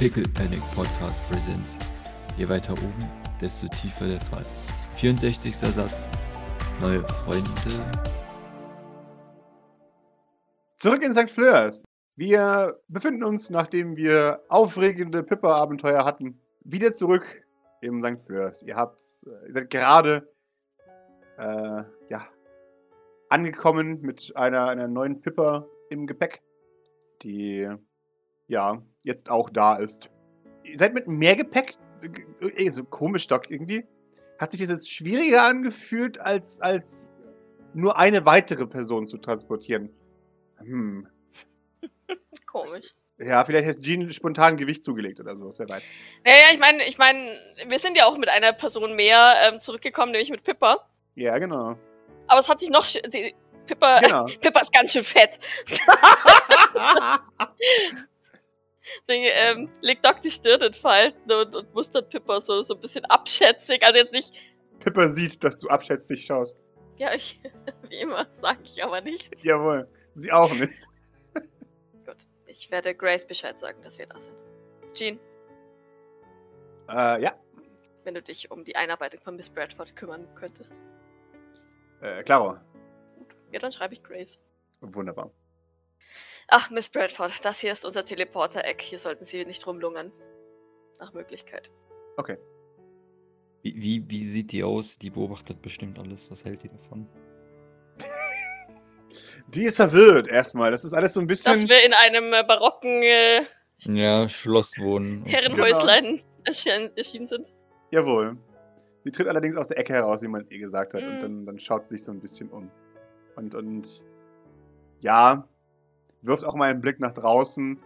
Pickle Panic Podcast Presents. Je weiter oben, desto tiefer der Fall. 64. Satz. Neue Freunde. Zurück in St. Fleurs. Wir befinden uns, nachdem wir aufregende Pippa-Abenteuer hatten, wieder zurück im St. Fleurs. Ihr habt, äh, ihr seid gerade, äh, ja, angekommen mit einer, einer neuen Pippa im Gepäck, die, ja, jetzt auch da ist. Ihr seid mit mehr Gepäck, äh, so komisch doch irgendwie. Hat sich das jetzt schwieriger angefühlt, als, als nur eine weitere Person zu transportieren? Hm. Komisch. Ja, vielleicht hat Jean spontan Gewicht zugelegt oder sowas, wer weiß. Naja, ich meine, ich meine, wir sind ja auch mit einer Person mehr ähm, zurückgekommen, nämlich mit Pippa. Ja, genau. Aber es hat sich noch. Sie, Pippa, Genau. Pippa ist ganz schön fett. Deswegen ähm, legt Doc die Stirn in Falten und, und mustert Pippa so, so ein bisschen abschätzig. Also jetzt nicht. Pippa sieht, dass du abschätzig schaust. Ja, ich, wie immer, sage ich aber nichts. Jawohl. Sie auch nicht. Gut. Ich werde Grace Bescheid sagen, dass wir da sind. Jean, Äh, ja. wenn du dich um die Einarbeitung von Miss Bradford kümmern könntest. Äh, Claro. Ja, dann schreibe ich Grace. Wunderbar. Ach, Miss Bradford, das hier ist unser Teleporter-Eck. Hier sollten Sie nicht rumlungern. Nach Möglichkeit. Wie, wie, wie sieht die aus? Die beobachtet bestimmt alles. Was hält die davon? Die ist verwirrt erstmal. Das ist alles so ein Dass bisschen. wir in einem äh, barocken äh, Ja, Schloss wohnen. Okay. Herrenhäuslein erschien, erschienen sind. Jawohl. Sie tritt allerdings aus der Ecke heraus, wie man es ihr gesagt hat. Und Mhm. dann, dann schaut sie sich so ein bisschen um. Und, und ja, wirft auch mal einen Blick nach draußen,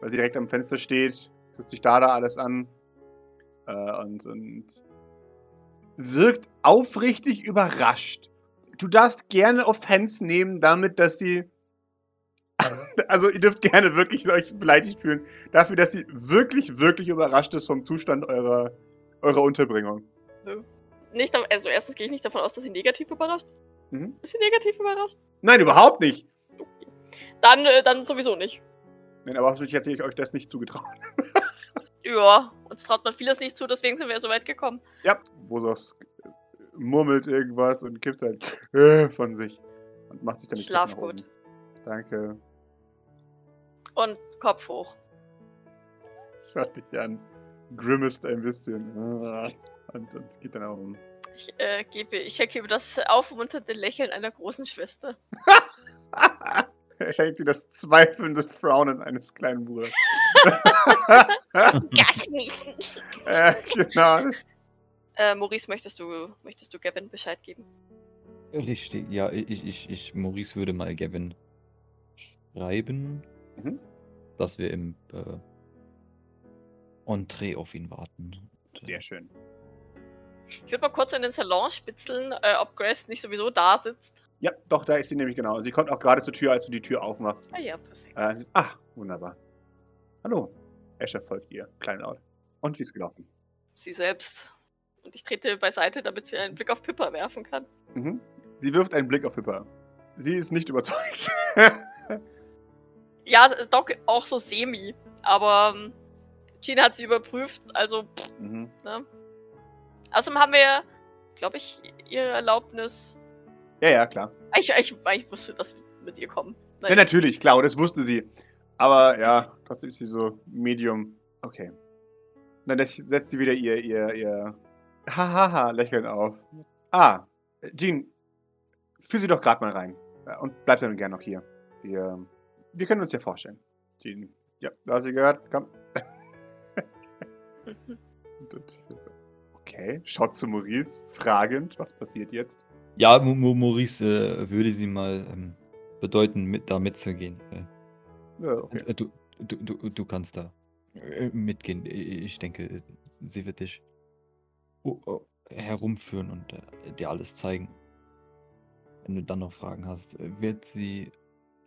weil sie direkt am Fenster steht, guckt sich da da alles an. Äh, und, und wirkt aufrichtig überrascht. Du darfst gerne Offense nehmen damit, dass sie. Also, ihr dürft gerne wirklich euch beleidigt fühlen. Dafür, dass sie wirklich, wirklich überrascht ist vom Zustand eurer, eurer Unterbringung. Nicht, also erstens gehe ich nicht davon aus, dass sie negativ überrascht. Mhm. Ist sie negativ überrascht? Nein, überhaupt nicht. Dann, äh, dann sowieso nicht. Nein, aber offensichtlich hat sie euch das nicht zugetraut. Ja, uns traut man vieles nicht zu, deswegen sind wir ja so weit gekommen. Ja, Bosos murmelt irgendwas und kippt halt äh, von sich. Und macht sich dann die Schlaf gut. Danke. Und Kopf hoch. Schaut dich an. Grimaced ein bisschen. Und, und geht dann auch um. Ich, äh, gebe, ich über das aufmunternde Lächeln einer großen Schwester. er schenkt dir das zweifelnde Frownen eines kleinen Bruders. Gass mich nicht. äh, genau. Äh, Maurice, möchtest du, möchtest du Gavin Bescheid geben? Richtig, ja, ich, ich, ich, Maurice würde mal Gavin schreiben, Mhm. dass wir im äh, Entree auf ihn warten. sehr schön. Ich würde mal kurz in den Salon spitzeln, äh, ob Grace nicht sowieso da sitzt. Ja, doch, da ist sie nämlich genau. Sie kommt auch gerade zur Tür, als du die Tür aufmachst. Ah ja, perfekt. Äh, ah, wunderbar. Hallo. Escher folgt ihr, kleinlaut. Und wie ist gelaufen? Sie selbst. Und ich trete beiseite, damit sie einen Blick auf Pippa werfen kann. Mhm. Sie wirft einen Blick auf Hipper. Sie ist nicht überzeugt. Ja, Doc auch so semi. Aber ähm, Jean hat sie überprüft, also, pff, mhm. ne? Außerdem haben wir, glaube ich, ihre Erlaubnis. Ja, ja, klar. Ich, ich, ich wusste, dass wir mit ihr kommen. Ja, natürlich, klar, und das wusste sie. Aber ja, trotzdem ist sie so Medium. Okay. Dann setzt sie wieder ihr, ihr, ihr Hahaha-Lächeln auf. Ah, Jean, führ sie doch gerade mal rein. Und bleib dann gerne noch hier. Wir, wir können uns ja vorstellen. Jean, ja, du hast sie gehört, komm. Und- Okay, schaut zu Maurice, fragend, was passiert jetzt? Ja, Maurice äh, würde sie mal ähm, bedeuten, mit, da mitzugehen. Äh, Ja, okay. äh, du, du, du, du kannst da äh, mitgehen. Ich denke, sie wird dich oh, oh, herumführen und äh, dir alles zeigen. Wenn du dann noch Fragen hast, wird sie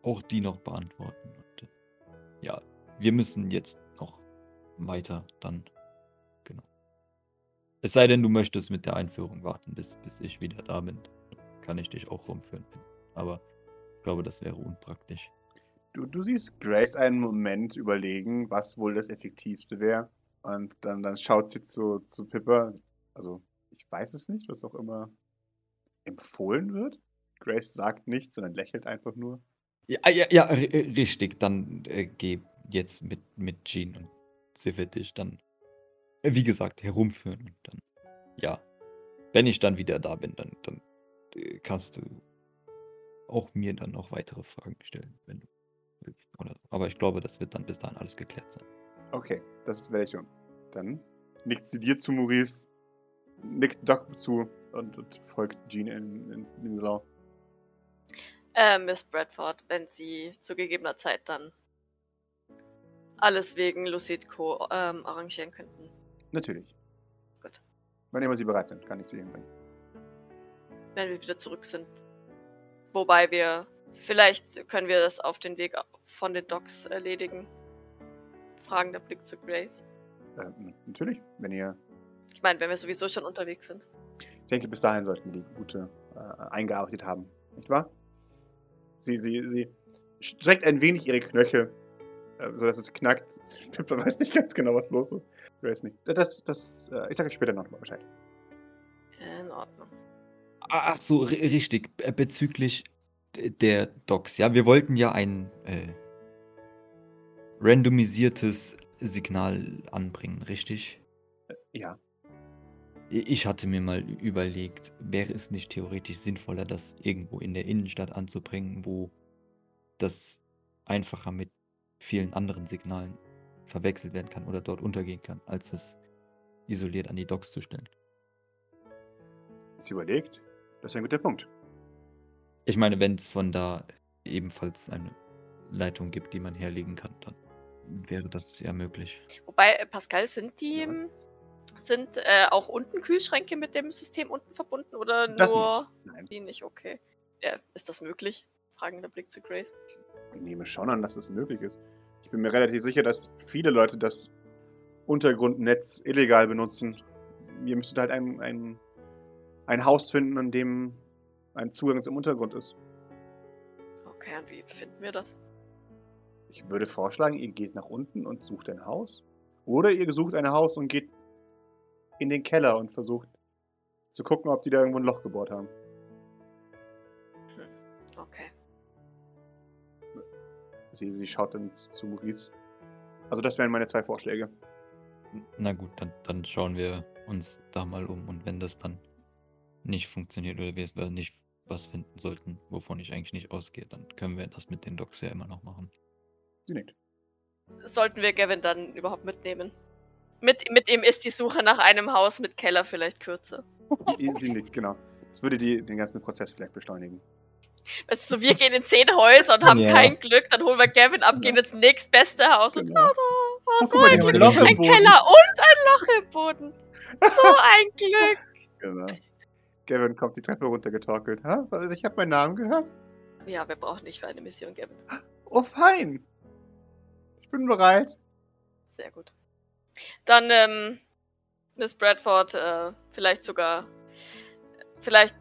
auch die noch beantworten. Und, ja, wir müssen jetzt noch weiter dann. Genau. Es sei denn, du möchtest mit der Einführung warten, bis, bis ich wieder da bin. Kann ich dich auch rumführen. Aber ich glaube, das wäre unpraktisch. Du, du siehst Grace einen Moment überlegen, was wohl das Effektivste wäre. Und dann, dann schaut sie zu, zu Pippa. Also, ich weiß es nicht, was auch immer empfohlen wird. Grace sagt nichts, sondern lächelt einfach nur. Ja, ja, ja ri- äh, richtig. Dann äh, geh jetzt mit, mit Jean und sie wird dich dann, äh, wie gesagt, herumführen. Und dann, ja, wenn ich dann wieder da bin, dann, dann kannst du auch mir dann noch weitere Fragen stellen, wenn du willst. Oder, aber ich glaube, das wird dann bis dahin alles geklärt sein. Okay, das werde ich tun. Dann nickt sie dir zu, Maurice, nickt Doc zu und, und folgt Jean in, in, in den Salon. Äh, Miss Bradford, wenn Sie zu gegebener Zeit dann alles wegen Lucid Co. Ähm, arrangieren könnten. Natürlich. Gut. Wann immer sie bereit sind, kann ich sie hinbringen. Wenn wir wieder zurück sind. Wobei wir, vielleicht können wir das auf den Weg von den Docks erledigen. Fragender Blick zu Grace. Ähm, natürlich, wenn ihr. Ich meine, wenn wir sowieso schon unterwegs sind. Ich denke, bis dahin sollten wir die Gute äh, eingearbeitet haben. Nicht wahr? Sie, sie, sie streckt ein wenig ihre Knöchel, äh, sodass es knackt. Pippa weiß nicht ganz genau, was los ist. Grace nicht. Das, das, äh, ich sage euch später noch mal Bescheid. In Ordnung. Ah, Ach so, ri- richtig. äh, Bezüglich der Docs. Ja, wir wollten ja ein äh, randomisiertes Signal anbringen, richtig? Ja. I- Ich hatte mir mal überlegt, wäre es nicht theoretisch sinnvoller, das irgendwo in der Innenstadt anzubringen, wo das einfacher mit vielen anderen Signalen verwechselt werden kann oder dort untergehen kann, als es isoliert an die Docks zu stellen. Sie überlegt. Das ist ein guter Punkt. Ich meine, wenn es von da ebenfalls eine Leitung gibt, die man herlegen kann, dann wäre das ja möglich. Wobei, äh, Pascal, sind die, Ja. sind äh, auch unten Kühlschränke mit dem System unten verbunden oder Das nur nicht. Nein. die nicht? Okay. Ja, ist das möglich? Fragender Blick zu Grace. Ich nehme schon an, dass es möglich ist. Ich bin mir relativ sicher, dass viele Leute das Untergrundnetz illegal benutzen. Ihr müsstet halt ein, ein, ein Haus finden, an dem ein Zugang zum Untergrund ist. Okay, und wie finden wir das? Ich würde vorschlagen, ihr geht nach unten und sucht ein Haus. Oder ihr sucht ein Haus und geht in den Keller und versucht zu gucken, ob die da irgendwo ein Loch gebohrt haben. Okay. Sie, sie schaut dann zu zu Maurice. Also das wären meine zwei Vorschläge. Na gut, dann, dann schauen wir uns da mal um und wenn das dann nicht funktioniert oder wir es nicht was finden sollten, wovon ich eigentlich nicht ausgehe, dann können wir das mit den Docs ja immer noch machen. Sie nickt. Sollten wir Gavin dann überhaupt mitnehmen? Mit, mit ihm ist die Suche nach einem Haus mit Keller vielleicht kürzer. Sie sie nickt, genau. Das würde die, den ganzen Prozess vielleicht beschleunigen. Weißt du, so, wir gehen in zehn Häuser und haben Ja. kein Glück, dann holen wir Gavin ab, gehen ins nächstbeste Haus und Genau. Oh, war guck so mal, die ein ein Glück. Ein Boden. Keller und ein Loch im Boden. So ein Glück. Genau. Gavin kommt die Treppe runtergetorkelt. Ha? Ich habe meinen Namen gehört. Ja, wir brauchen dich für eine Mission, Gavin. Oh, fein. Ich bin bereit. Sehr gut. Dann, ähm, Miss Bradford, äh, vielleicht sogar, vielleicht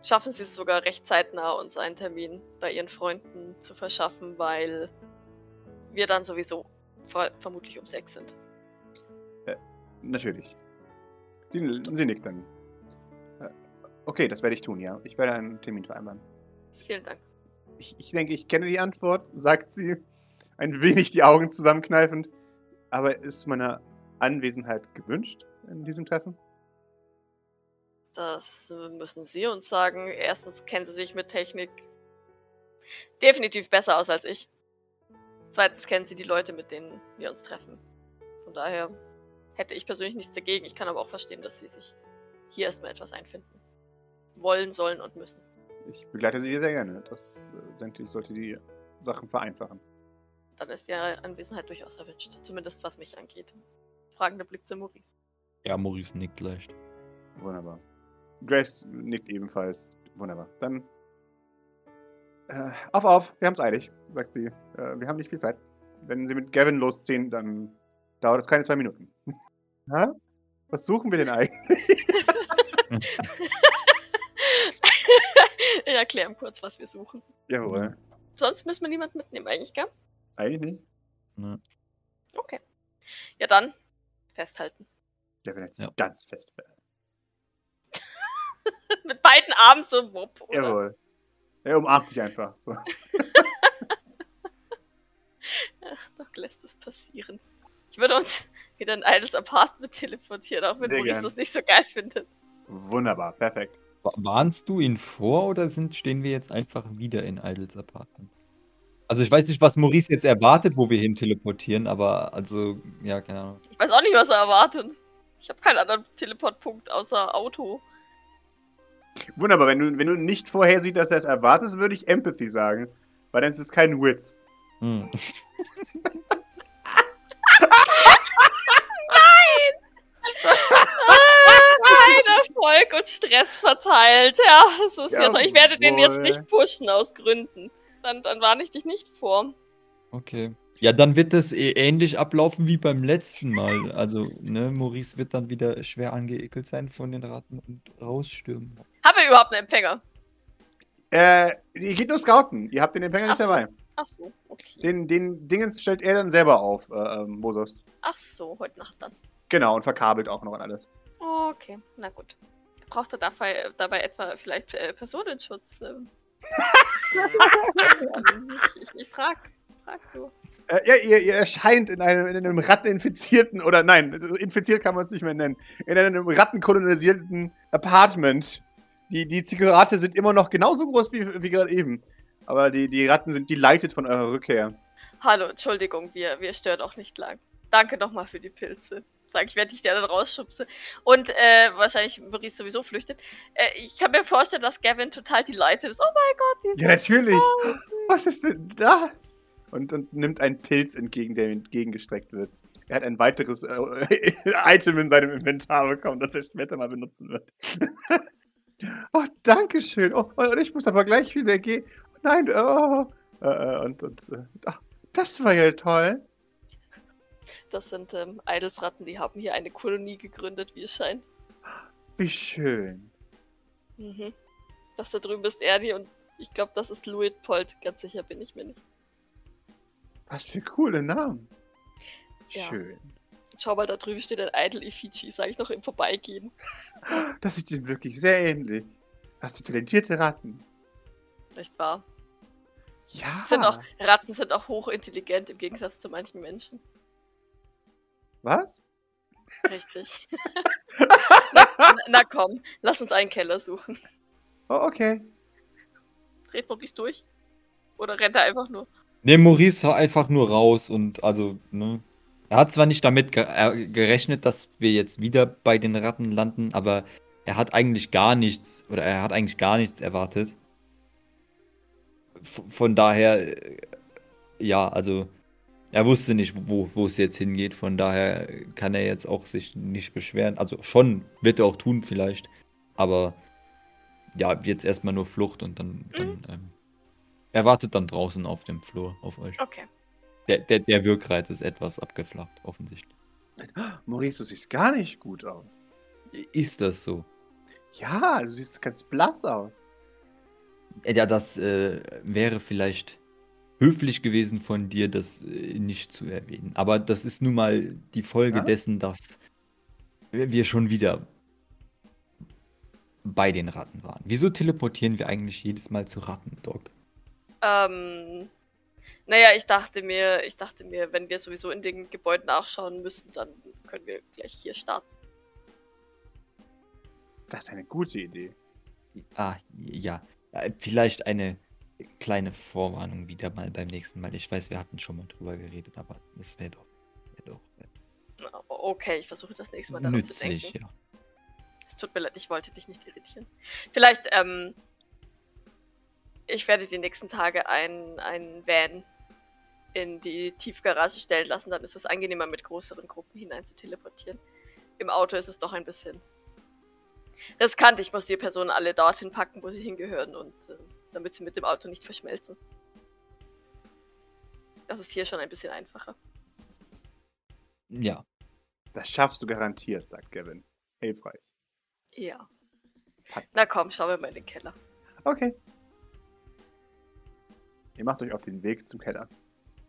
schaffen Sie es sogar recht zeitnah, uns einen Termin bei Ihren Freunden zu verschaffen, weil wir dann sowieso ver vermutlich um sechs sind. Natürlich. Sie, sie nickt dann. Okay, das werde ich tun, ja. Ich werde einen Termin vereinbaren. Vielen Dank. Ich, ich denke, ich kenne die Antwort, sagt sie, ein wenig die Augen zusammenkneifend. Aber ist meine Anwesenheit gewünscht in diesem Treffen? Das müssen Sie uns sagen. Erstens kennen Sie sich mit Technik definitiv besser aus als ich. Zweitens kennen Sie die Leute, mit denen wir uns treffen. Von daher hätte ich persönlich nichts dagegen. Ich kann aber auch verstehen, dass Sie sich hier erstmal etwas einfinden. Wollen, sollen und müssen. Ich begleite sie sehr gerne. Das äh, denke ich, sollte die Sachen vereinfachen. Dann ist Ihre Anwesenheit durchaus erwünscht. Zumindest was mich angeht. Fragender Blick zu Muri. Ja, Maurice nickt leicht. Wunderbar. Grace nickt ebenfalls. Wunderbar. Dann. Äh, auf, auf, wir haben's eilig, sagt sie. Äh, wir haben nicht viel Zeit. Wenn Sie mit Gavin losziehen, dann dauert es keine zwei Minuten. Hä? Was suchen wir denn eigentlich? ich erkläre ihm kurz, was wir suchen. Jawohl. sonst müssen wir niemanden mitnehmen eigentlich, gell? Eigentlich nicht. Ne. Okay. Ja dann, festhalten. Der wird jetzt Ja. ganz fest. Mit beiden Armen so wupp, oder? Jawohl. Er umarmt dich einfach. So. Doch lässt es passieren. Ich würde uns wieder in Idols Apartment teleportieren, auch wenn Maurice das nicht so geil findet. Wunderbar, perfekt. Wa- Warnst du ihn vor oder sind, stehen wir jetzt einfach wieder in Idols Apartment? Also ich weiß nicht, was Maurice jetzt erwartet, wo wir hin teleportieren, aber also, ja, keine Ahnung. Ich weiß auch nicht, was er erwartet. Ich habe keinen anderen Teleportpunkt außer Auto. Wunderbar, wenn du, wenn du nicht vorhersiehst, dass er es erwartet, würde ich Empathy sagen. Weil dann ist es kein Witz. Hm. Erfolg und Stress verteilt. Ja, es ist ja, toll. Ich werde den jetzt nicht pushen aus Gründen. Dann, dann warne ich dich nicht vor. Okay. Ja, dann wird es eh ähnlich ablaufen wie beim letzten Mal. Also, ne, Maurice wird dann wieder schwer angeekelt sein von den Ratten und rausstürmen. Haben wir überhaupt einen Empfänger? Äh, ihr geht nur scouten. Ihr habt den Empfänger Ach nicht so. dabei. Ach so, okay. Den, den Dingens stellt er dann selber auf, äh, ähm, Mosos. Ach so, heute Nacht dann. Genau, und verkabelt auch noch an alles. Okay, na gut. Braucht er dabei, dabei etwa vielleicht äh, Personenschutz? Ähm? ich ich, ich frag, frag du. Äh, ja, ihr, ihr erscheint in einem, in einem ratteninfizierten, oder nein, infiziert kann man es nicht mehr nennen, in einem rattenkolonisierten Apartment. Die, die Zigarette sind immer noch genauso groß wie, wie gerade eben. Aber die, die Ratten sind geleitet von eurer Rückkehr. Hallo, Entschuldigung, wir, wir stören auch nicht lang. Danke nochmal für die Pilze. Sag ich, werde dich dir dann rausschubse. Und äh, wahrscheinlich Maurice sowieso flüchtet. Äh, ich kann mir vorstellen, dass Gavin total delighted ist. Oh mein Gott, die ist Ja, natürlich. so. Was ist denn das? Und, und nimmt einen Pilz entgegen, der ihm entgegengestreckt wird. Er hat ein weiteres äh, Item in seinem Inventar bekommen, das er später mal benutzen wird. oh, danke schön. Oh, und ich muss aber gleich wieder gehen. Oh, nein, oh. Äh, äh, und, und äh, ach, das war ja toll. Das sind ähm, Idolsratten, die haben hier eine Kolonie gegründet, wie es scheint. Wie schön. Mhm. Das da drüben ist Erdi und ich glaube, das ist Luitpold. Ganz sicher bin ich mir nicht. Was für coole Namen. Ja. Schön. Schau mal, da drüben steht ein Idol Effigy, sage ich noch im Vorbeigehen. Das sieht ihm wirklich sehr ähnlich. Hast du talentierte Ratten? Nicht wahr? Ja. Sind auch, Ratten sind auch hochintelligent im Gegensatz zu manchen Menschen. Was? Richtig. na, na komm, lass uns einen Keller suchen. Oh, okay. Dreht Maurice durch? Oder rennt er einfach nur? Ne, Maurice war einfach nur raus und also, ne. Er hat zwar nicht damit ge gerechnet, dass wir jetzt wieder bei den Ratten landen, aber er hat eigentlich gar nichts, oder er hat eigentlich gar nichts erwartet. V von daher, äh, ja, also, er wusste nicht, wo, wo es jetzt hingeht, von daher kann er jetzt auch sich nicht beschweren. Also schon, wird er auch tun vielleicht, aber ja, jetzt erstmal nur Flucht und dann, dann ähm, er wartet dann draußen auf dem Flur auf euch. Okay. Der, der, der Wirkreiz ist etwas abgeflacht, offensichtlich. Maurice, du siehst gar nicht gut aus. Ist das so? Ja, du siehst ganz blass aus. Ja, das äh, wäre vielleicht höflich gewesen von dir, das äh, nicht zu erwähnen. Aber das ist nun mal die Folge Ja? dessen, dass wir schon wieder bei den Ratten waren. Wieso teleportieren wir eigentlich jedes Mal zu Ratten, Doc? Ähm, naja, ich dachte mir, ich dachte mir, wenn wir sowieso in den Gebäuden nachschauen müssen, dann können wir gleich hier starten. Das ist eine gute Idee. Ah, ja. Äh, Vielleicht eine kleine Vorwarnung wieder mal beim nächsten Mal. Ich weiß, wir hatten schon mal drüber geredet, aber das wäre doch, wär doch Okay, ich versuche das nächste Mal daran zu nützlich, denken. ja. Es tut mir leid, ich wollte dich nicht irritieren. Vielleicht, ähm, ich werde die nächsten Tage ein, ein Van in die Tiefgarage stellen lassen, dann ist es angenehmer, mit größeren Gruppen hinein zu teleportieren. Im Auto ist es doch ein bisschen riskant. Ich muss die Personen alle dorthin packen, wo sie hingehören und äh, damit sie mit dem Auto nicht verschmelzen. Das ist hier schon ein bisschen einfacher. Ja. Das schaffst du garantiert, sagt Gavin. Hilfreich. Ja. Hat- Na komm, schauen wir mal in den Keller. Okay. Ihr macht euch auf den Weg zum Keller.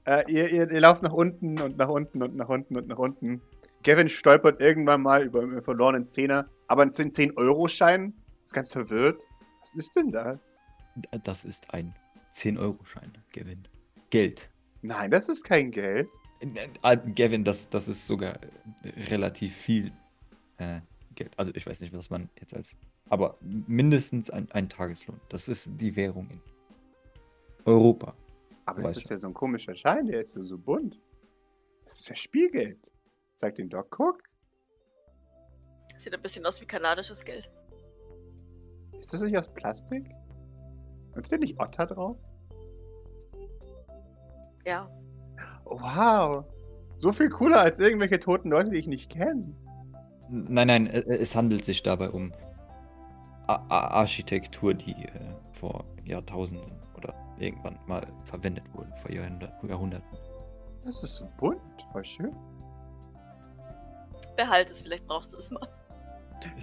Äh, ihr, ihr, ihr lauft nach unten und nach unten und nach unten und nach unten. Gavin stolpert irgendwann mal über einen verlorenen Zehner, aber ein 10-Euro-Schein. Ist ganz verwirrt. Was ist denn das? Das ist ein 10-Euro-Schein, Gavin. Geld. Nein, das ist kein Geld. Äh, Gavin, das, das ist sogar äh, relativ viel äh, Geld. Also ich weiß nicht, was man jetzt als. Aber mindestens ein, ein Tageslohn. Das ist die Währung in Europa. Aber es ist ja so ein komischer Schein, der ist ja so bunt. Das ist ja Spielgeld. Zeig den Doc, guck. Sieht ein bisschen aus wie kanadisches Geld. Ist das nicht aus Plastik? Steht nicht Otter drauf? Ja. Wow. So viel cooler als irgendwelche toten Leute, die ich nicht kenne. Nein, nein, äh, es handelt sich dabei um Architektur, die äh, vor Jahrtausenden oder irgendwann mal verwendet wurde, vor Jahrhundert Jahrhunderten. Das ist so bunt. Voll schön. Behalt es, vielleicht brauchst du es mal.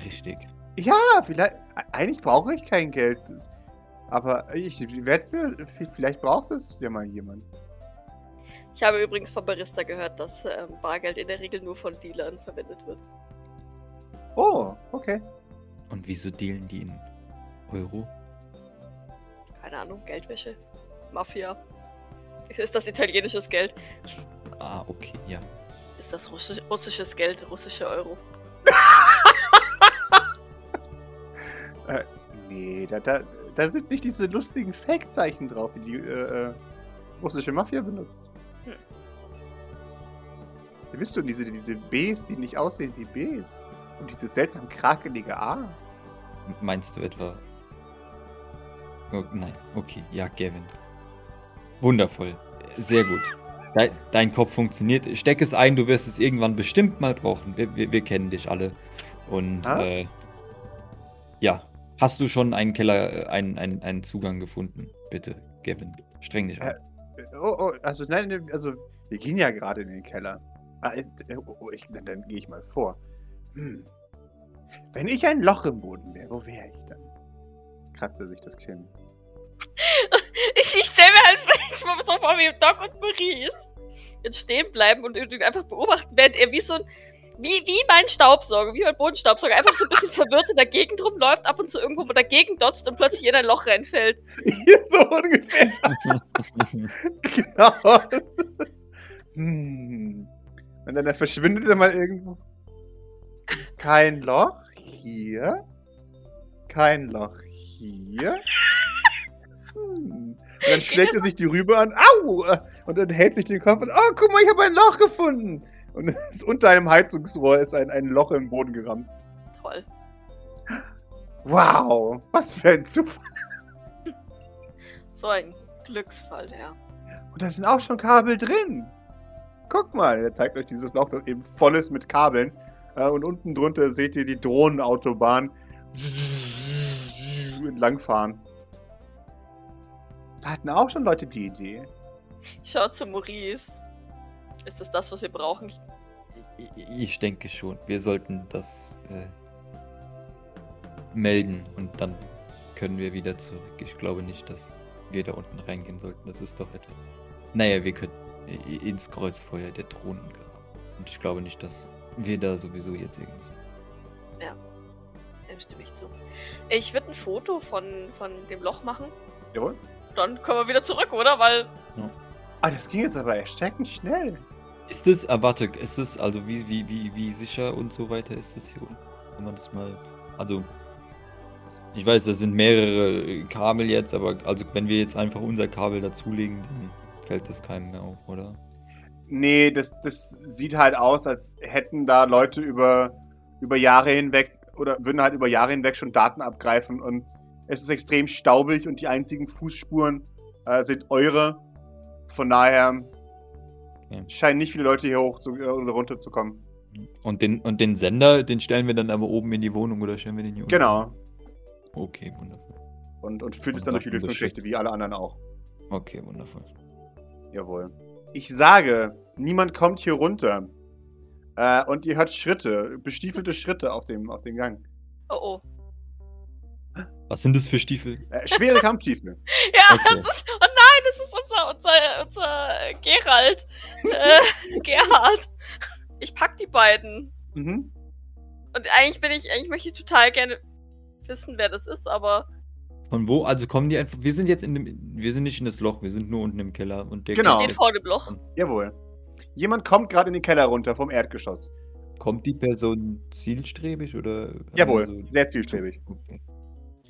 Richtig. Ja, vielleicht. e- Eigentlich brauche ich kein Geld. Das- Aber ich werde es mir. Vielleicht braucht es ja mal jemand. Ich habe übrigens vom Barista gehört, dass ähm, Bargeld in der Regel nur von Dealern verwendet wird. Oh, okay. Und wieso dealen die in Euro? Keine Ahnung, Geldwäsche, Mafia. Ist das italienisches Geld? Ah, okay, ja. Ist das russi russisches Geld, russische Euro? Nee, da, da, da sind nicht diese lustigen Fake-Zeichen drauf, die die äh, äh, russische Mafia benutzt. Hm. Ihr wisst schon, diese, diese Bs, die nicht aussehen wie Bs. Und dieses seltsam krakelige A. Meinst du etwa? Oh, nein, okay, ja, Gavin. Wundervoll. Sehr gut. Dein, dein Kopf funktioniert. Steck es ein, du wirst es irgendwann bestimmt mal brauchen. Wir, wir, wir kennen dich alle. Und Ah. äh, ja, hast du schon einen Keller, äh, einen, einen, einen Zugang gefunden? Bitte, Gavin. Streng dich an. Oh, oh, also nein, also wir gehen ja gerade in den Keller. Ah, ist, äh, oh, oh, ich, dann, dann gehe ich mal vor. Hm. Wenn ich ein Loch im Boden wäre, wo wäre ich dann? Kratzt er sich das Kinn. Ich, ich stelle mir halt so vor wie Doc und Maurice. Jetzt stehen bleiben und ihn einfach beobachten, während er wie so ein. Wie, wie mein Staubsauger, wie mein Bodenstaubsauger, einfach so ein bisschen verwirrt in der Gegend rumläuft, ab und zu irgendwo dagegen dotzt und plötzlich in ein Loch reinfällt. Hier so ungefähr. genau. hm. Und dann verschwindet er mal irgendwo. Kein Loch hier. Kein Loch hier. Hm. Und dann schlägt er sich die Rübe an. Au! Und dann hält sich den Kopf und, oh, guck mal, ich habe ein Loch gefunden. Und es ist unter einem Heizungsrohr ist ein, ein Loch im Boden gerammt. Toll. Wow, was für ein Zufall. So ein Glücksfall, ja. Und da sind auch schon Kabel drin. Guck mal, er zeigt euch dieses Loch, das eben voll ist mit Kabeln. Äh, Und unten drunter seht ihr die Drohnenautobahn entlangfahren. Da hatten auch schon Leute die Idee. Schau zu Maurice. Ist das das, was wir brauchen? Ich, Ich- denke schon. Wir sollten das äh, melden und dann können wir wieder zurück. Ich glaube nicht, dass wir da unten reingehen sollten. Das ist doch etwas. Naja, wir können ins Kreuzfeuer der Drohnen geraten. Und ich glaube nicht, dass wir da sowieso jetzt irgendwas. dem stimme ich zu. Ich würde ein Foto von, von dem Loch machen. Jawohl. Dann kommen wir wieder zurück, oder? Weil Ah, das ging jetzt aber erschreckend schnell. Ist es, ah, warte, ist es, also wie, wie, wie, wie sicher und so weiter ist es hier unten? Kann man das mal. Also. Ich weiß, das sind mehrere Kabel jetzt, aber also wenn wir jetzt einfach unser Kabel dazulegen, dann fällt das keinem mehr auf, oder? Nee, das, das sieht halt aus, als hätten da Leute über, über Jahre hinweg oder würden halt über Jahre hinweg schon Daten abgreifen und es ist extrem staubig und die einzigen Fußspuren äh, sind eure. Von daher Okay. scheinen nicht viele Leute hier hoch zu, äh, oder runter zu kommen. Und den, und den Sender, den stellen wir dann aber oben in die Wohnung oder stellen wir den hier unten? Genau. Okay, wundervoll. Und, und führt es dann durch die Lüftungsschächte, wie alle anderen auch. Okay, wundervoll. Jawohl. Ich sage, niemand kommt hier runter. Äh, und ihr hört Schritte, bestiefelte Schritte auf dem, auf dem Gang. Oh oh. Was sind das für Stiefel? Äh, schwere Kampfstiefel. Ja, Okay. das ist. Das ist unser, unser, unser Gerald. Äh, Gerhard. Ich pack die beiden. Mhm. Und eigentlich bin ich, eigentlich möchte ich total gerne wissen, wer das ist, aber Von wo? Also kommen die einfach. Wir sind jetzt in dem. Wir sind nicht in das Loch, wir sind nur unten im Keller und der Genau. steht vor dem Loch. Jawohl. Jemand kommt gerade in den Keller runter vom Erdgeschoss. Kommt die Person zielstrebig oder. Jawohl, also- sehr zielstrebig. Okay.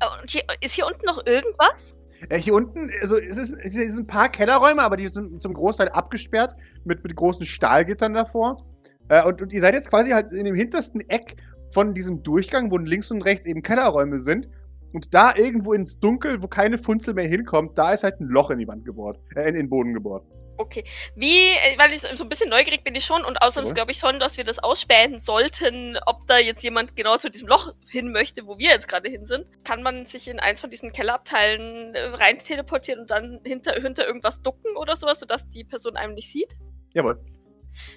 Oh, Und hier, ist hier unten noch irgendwas? Äh, hier unten, also es, ist, es sind ein paar Kellerräume, aber die sind zum Großteil abgesperrt mit, mit großen Stahlgittern davor. Äh, und, und ihr seid jetzt quasi halt in dem hintersten Eck von diesem Durchgang, wo links und rechts eben Kellerräume sind. Und da irgendwo ins Dunkel, wo keine Funzel mehr hinkommt, da ist halt ein Loch in die Wand gebohrt, äh, in den Boden gebohrt. Okay. Wie, äh, weil ich so ein bisschen neugierig bin ich schon und außerdem Jawohl. glaube ich schon, dass wir das ausspähen sollten, ob da jetzt jemand genau zu diesem Loch hin möchte, wo wir jetzt gerade hin sind. Kann man sich in eins von diesen Kellerabteilen äh, rein teleportieren und dann hinter, hinter irgendwas ducken oder sowas, sodass die Person einem nicht sieht? Jawohl.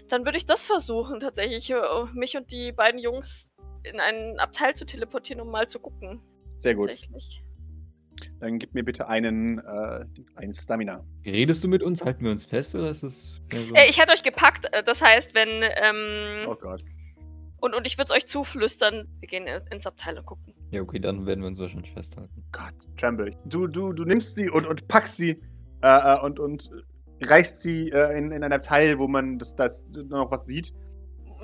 Dann würde ich das versuchen, tatsächlich, äh, mich und die beiden Jungs in einen Abteil zu teleportieren, um mal zu gucken. Sehr gut. Tatsächlich. Dann gib mir bitte einen, äh, einen Stamina. Redest du mit uns? Halten wir uns fest oder ist das. mehr so- Äh, ich hätte euch gepackt, äh, das heißt, wenn, ähm, Oh Gott. und, und ich würde es euch zuflüstern, wir gehen in- ins Abteil und gucken. Ja, okay, dann werden wir uns wahrscheinlich festhalten. Gott, Tremble. Du, du, du nimmst sie und, und packst sie äh, äh, und, und reichst sie äh, in, in ein Abteil, wo man das, das noch was sieht.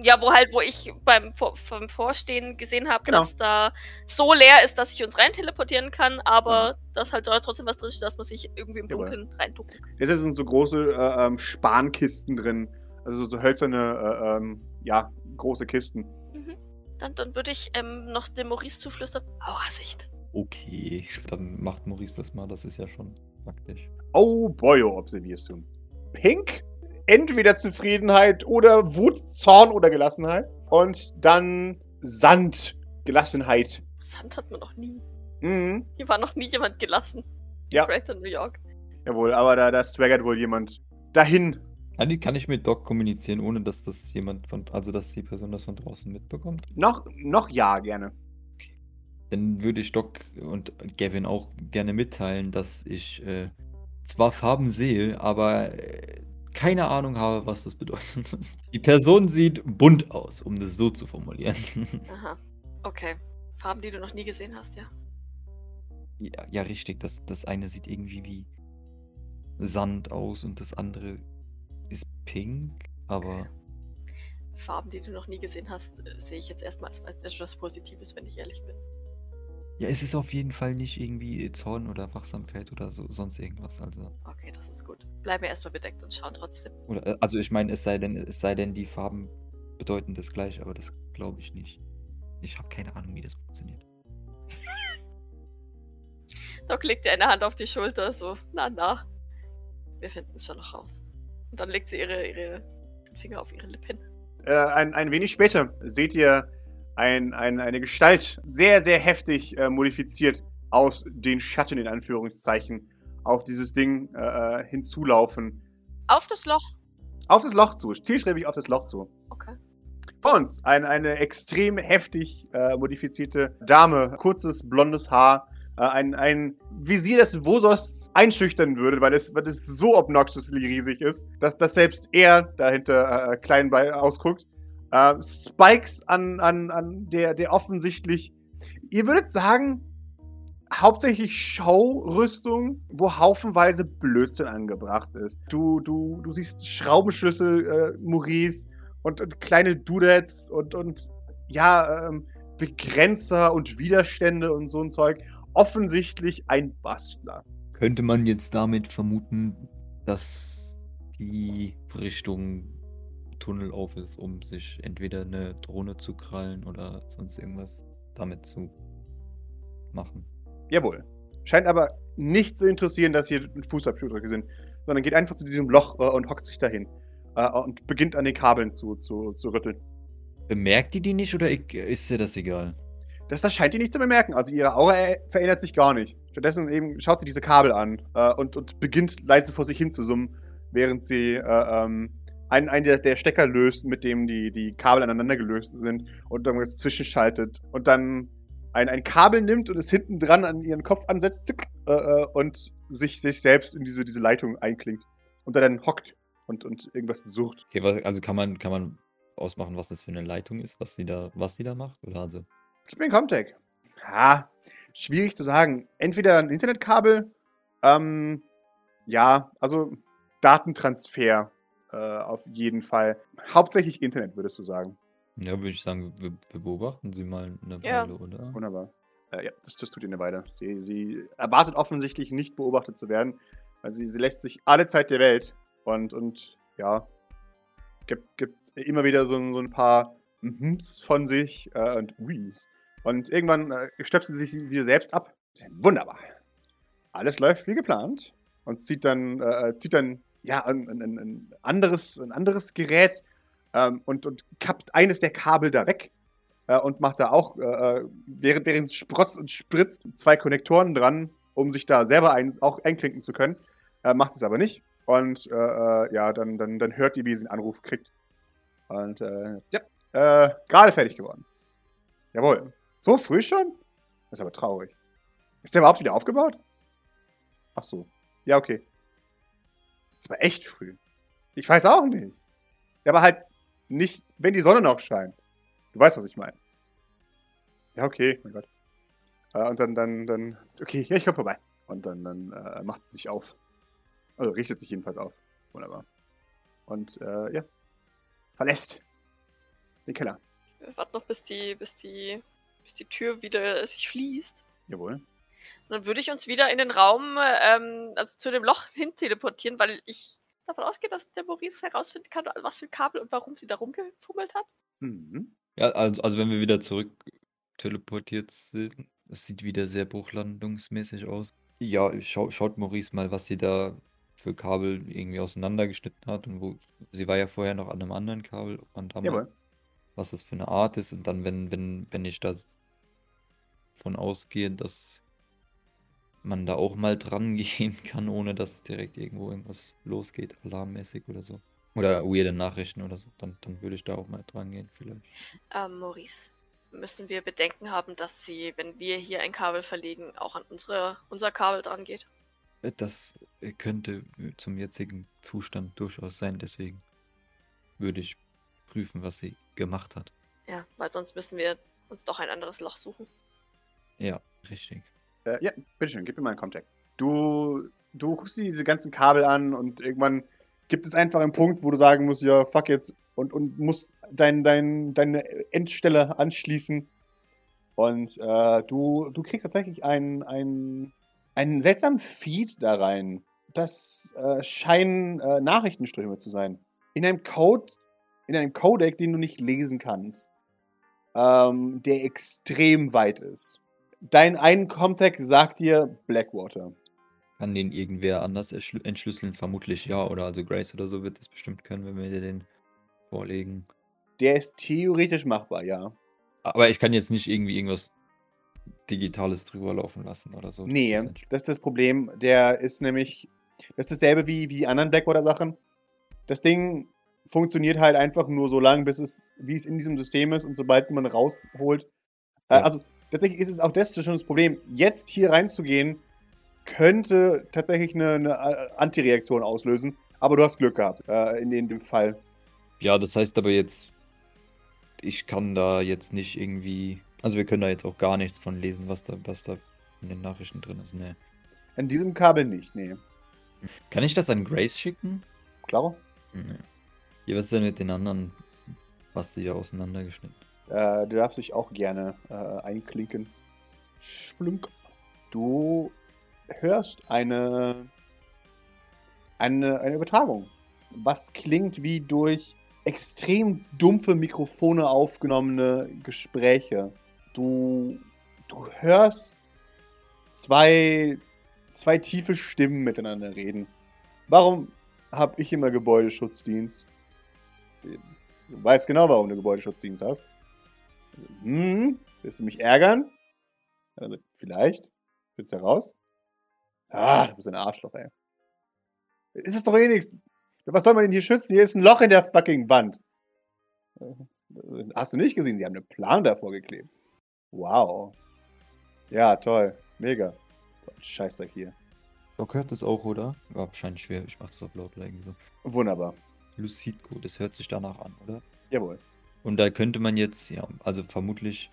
Ja, wo halt, wo ich beim, beim Vorstehen gesehen habe, Genau. dass da so leer ist, dass ich uns rein teleportieren kann, aber Mhm. dass halt da trotzdem was drin ist, dass man sich irgendwie im. Dunkeln reinducken kann. Jetzt sind so große äh, ähm, Spankisten drin. Also so hölzerne, äh, ähm, ja, große Kisten. Mhm. Dann, dann würde ich ähm, noch dem Maurice zuflüstern, Aurasicht. Okay, dann macht Maurice das mal, das ist ja schon praktisch. Oh boy, oh, observierst du. Pink? Entweder Zufriedenheit oder Wut, Zorn oder Gelassenheit. Und dann Sand, Gelassenheit. Sand hat man noch nie. Mhm. Hier war noch nie jemand gelassen. Ja. Greater New York. Jawohl, aber da, da swaggert wohl jemand dahin. Kann, ich- kann ich mit Doc kommunizieren, ohne dass das jemand von. Also, dass die Person das von draußen mitbekommt? Noch, noch ja, gerne. Dann würde ich Doc und Gavin auch gerne mitteilen, dass ich äh, zwar Farben sehe, aber äh, keine Ahnung habe, was das bedeutet. Die Person sieht bunt aus, um das so zu formulieren. Aha. Okay. Farben, die du noch nie gesehen hast, ja. ja, ja, richtig. Das, das eine sieht irgendwie wie Sand aus und das andere ist pink, aber Farben, die du noch nie gesehen hast, äh, sehe ich jetzt erstmal als etwas Positives, wenn ich ehrlich bin. Ja, es ist auf jeden Fall nicht irgendwie Zorn oder Wachsamkeit oder so, sonst irgendwas. Also, Okay, das ist gut. Bleiben wir erstmal bedeckt und schauen trotzdem. oder, äh, also ich meine, es sei denn, es sei denn, die Farben bedeuten das gleich, aber das glaube ich nicht. Ich habe keine Ahnung, wie das funktioniert. Doc legt ihr eine Hand auf die Schulter, so, na, na. Wir finden es schon noch raus. Und dann legt sie ihre, ihre Finger auf ihre Lippen. Äh, ein, ein wenig später seht ihr ein, ein, eine Gestalt, sehr, sehr heftig äh, modifiziert aus den Schatten, in Anführungszeichen, auf dieses Ding äh, äh, hinzulaufen. Auf das Loch. Auf das Loch zu, zielstrebig auf das Loch zu. Okay. Vor uns ein, eine extrem heftig äh, modifizierte Dame, kurzes blondes Haar, äh, ein, ein Visier, das Vosos einschüchtern würde, weil es, weil es so obnoxiously riesig ist, dass, dass selbst er dahinter äh, klein bei ausguckt. Äh, Spikes an, an, an der, der offensichtlich, ihr würdet sagen, hauptsächlich Showrüstung, wo haufenweise Blödsinn angebracht ist. Du, du, du siehst Schraubenschlüssel, äh, Maurice, und, und kleine Dudettes und, und ja, ähm, Begrenzer und Widerstände und so ein Zeug. Offensichtlich ein Bastler. Könnte man jetzt damit vermuten, dass die Richtung Tunnel auf ist, um sich entweder eine Drohne zu krallen oder sonst irgendwas damit zu machen? Jawohl. Scheint aber nicht zu interessieren, dass hier Fußabdrücke sind, sondern geht einfach zu diesem Loch äh, und hockt sich dahin. Äh, und beginnt an den Kabeln zu, zu, zu rütteln. Bemerkt die die nicht oder ist ihr das egal? Das, das scheint ihr nicht zu bemerken. Also ihre Aura äh, verändert sich gar nicht. Stattdessen eben schaut sie diese Kabel an äh, und, und beginnt leise vor sich hin zu summen, während sie äh, ähm, einen, einen der, der Stecker löst, mit dem die, die Kabel aneinander gelöst sind und irgendwas zwischenschaltet. Und dann ein, ein Kabel nimmt und es hinten dran an ihren Kopf ansetzt zick, äh, äh, und sich, sich selbst in diese, diese Leitung einklingt. Und dann hockt und, und irgendwas sucht. Okay, also kann man, kann man ausmachen, was das für eine Leitung ist, was sie da, was sie da macht? Oder also. Gib mir einen Comtech. Ha, schwierig zu sagen. Entweder ein Internetkabel, ähm, ja, also Datentransfer äh, auf jeden Fall. Hauptsächlich Internet, würdest du sagen. Ja, würde ich sagen, wir, wir beobachten sie mal eine Ja. Weile, oder? Wunderbar. Äh, ja, das, das tut ihr eine Weile. Sie, sie erwartet offensichtlich nicht beobachtet zu werden. Also sie, sie lässt sich alle Zeit der Welt und, und ja, gibt, gibt immer wieder so, ein- so ein paar Mhms von sich äh, und Uis. Und irgendwann äh, stöpselt sie sich wieder selbst ab. Wunderbar. Alles läuft wie geplant und zieht dann, äh, zieht dann ja, ein, ein, ein- anderes, ein anderes Gerät ähm, und, und kappt eines der Kabel da weg äh, und macht da auch, äh, während, während es sprotzt und spritzt, zwei Konnektoren dran, um sich da selber ein, auch einklinken zu können. Äh, macht es aber nicht. Und äh, äh, ja, dann, dann, dann hört ihr, wie sie einen Anruf kriegt. Und äh, ja, äh, gerade fertig geworden. Jawohl. So früh schon? Das ist aber traurig. Ist der überhaupt wieder aufgebaut? Ach so. Ja, okay. Das war echt früh. Ich weiß auch nicht. Ja, aber halt nicht, wenn die Sonne noch scheint. Du weißt, was ich meine. Ja, okay, mein Gott. Äh, und dann, dann, dann, okay, ja, ich komme vorbei. Und dann, dann äh, macht sie sich auf. Also richtet sich jedenfalls auf. Wunderbar. Und äh, ja, verlässt den Keller. Wir warten noch, bis die, bis die, bis die Tür wieder sich schließt. Jawohl. Und dann würde ich uns wieder in den Raum, ähm, also zu dem Loch hin teleportieren, weil ich davon ausgehe, dass der Maurice herausfinden kann, was für ein Kabel und warum sie da rumgefummelt hat. Mhm. Ja, also, also wenn wir wieder zurück teleportiert sind, es sieht wieder sehr bruchlandungsmäßig aus. Ja, schau, schaut Maurice mal, was sie da für Kabel irgendwie auseinandergeschnitten hat und wo sie war ja vorher noch an einem anderen Kabel und Jawohl. was das für eine Art ist und dann, wenn, wenn, wenn ich da von ausgehe, dass man da auch mal dran gehen kann, ohne dass direkt irgendwo irgendwas losgeht, alarmmäßig oder so. Oder weirde Nachrichten oder so, dann, dann würde ich da auch mal dran gehen, vielleicht. Ähm, Maurice, müssen wir Bedenken haben, dass sie, wenn wir hier ein Kabel verlegen, auch an unsere, unser Kabel dran geht? Äh, Das könnte zum jetzigen Zustand durchaus sein, deswegen würde ich prüfen, was sie gemacht hat. Ja, weil sonst müssen wir uns doch ein anderes Loch suchen. Ja, richtig. Äh, ja, bitteschön, gib mir mal einen Kontakt. Du, du guckst dir diese ganzen Kabel an und irgendwann gibt es einfach einen Punkt, wo du sagen musst, ja, fuck jetzt, und, und musst dein, dein, deine Endstelle anschließen. Und äh, du, du kriegst tatsächlich einen, einen, einen seltsamen Feed da rein. Das äh, scheinen äh, Nachrichtenströme zu sein. In einem Code, in einem Codec, den du nicht lesen kannst. Ähm, der extrem weit ist. Dein einen Comtech sagt dir Blackwater. Kann den irgendwer anders entschlüsseln? Vermutlich ja, oder also Grace oder so wird es bestimmt können, wenn wir dir den vorlegen. Der ist theoretisch machbar, ja. Aber ich kann jetzt nicht irgendwie irgendwas Digitales drüber laufen lassen oder so. Nee, Das ist entsch- das ist das Problem. Der ist nämlich. Das ist dasselbe wie, wie die anderen Blackwater-Sachen. Das Ding funktioniert halt einfach nur so lange, bis es, wie es in diesem System ist und sobald man rausholt. Äh, Ja. Also, tatsächlich ist es auch das schon das Problem. Jetzt hier reinzugehen, könnte tatsächlich eine, eine äh, Antireaktion auslösen. Aber du hast Glück gehabt, äh, in, in dem Fall. Ja, das heißt aber jetzt, ich kann da jetzt nicht irgendwie. Also wir können da jetzt auch gar nichts von lesen, was da, was da in den Nachrichten drin ist. Nee. An diesem Kabel nicht, nee. Kann ich das an Grace schicken? Klar? Nee. Ja, was ist denn mit den anderen, was sie da auseinandergeschnitten? Äh, du darfst dich auch gerne äh, einklinken. Schlunk. Du hörst eine, eine, eine Übertragung. Was klingt wie durch extrem dumpfe Mikrofone aufgenommene Gespräche. Du, du hörst zwei, zwei tiefe Stimmen miteinander reden. Warum habe ich immer Gebäudeschutzdienst? Du weißt genau, warum du Gebäudeschutzdienst hast. Hm, willst du mich ärgern? Also, vielleicht. Willst du raus? Ah, du bist ein Arschloch, ey. Ist es doch eh nichts. Was soll man denn hier schützen? Hier ist ein Loch in der fucking Wand. Hast du nicht gesehen? Sie haben einen Plan davor geklebt. Wow. Ja, toll. Mega. Scheißdreck hier. Doc hört das auch, oder? Ja, wahrscheinlich schwer. Ich mach das auf laut irgendwie so. Wunderbar. Lucidco, das hört sich danach an, oder? Jawohl. Und da könnte man jetzt, ja, also vermutlich.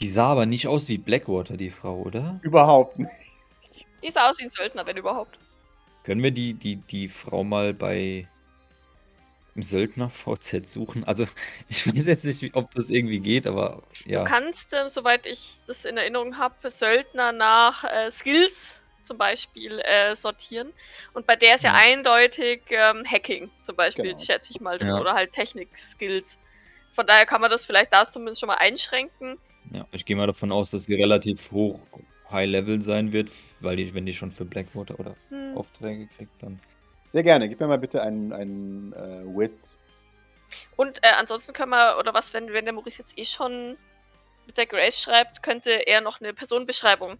Die sah aber nicht aus wie Blackwater, die Frau, oder? Überhaupt nicht. Die sah aus wie ein Söldner, wenn überhaupt. Können wir die, die, die Frau mal bei im Söldner VZ suchen? Also, ich weiß jetzt nicht, ob das irgendwie geht, aber ja. Du kannst, ähm, soweit ich das in Erinnerung habe, Söldner nach äh, Skills zum Beispiel äh, sortieren. Und bei der ist ja, Ja. eindeutig ähm, Hacking zum Beispiel, Genau. schätze ich mal, drin. Ja. Oder halt Technik-Skills. Von daher kann man das vielleicht da zumindest schon mal einschränken. ja. Ich gehe mal davon aus, dass sie relativ hoch High-Level sein wird, weil die, wenn die schon für Blackwater oder Hm. Aufträge kriegt, dann. Sehr gerne. Gib mir mal bitte einen, einen äh, Wits. Und äh, ansonsten können wir, oder was, wenn, wenn der Maurice jetzt eh schon mit der Grace schreibt, könnte er noch eine Personenbeschreibung.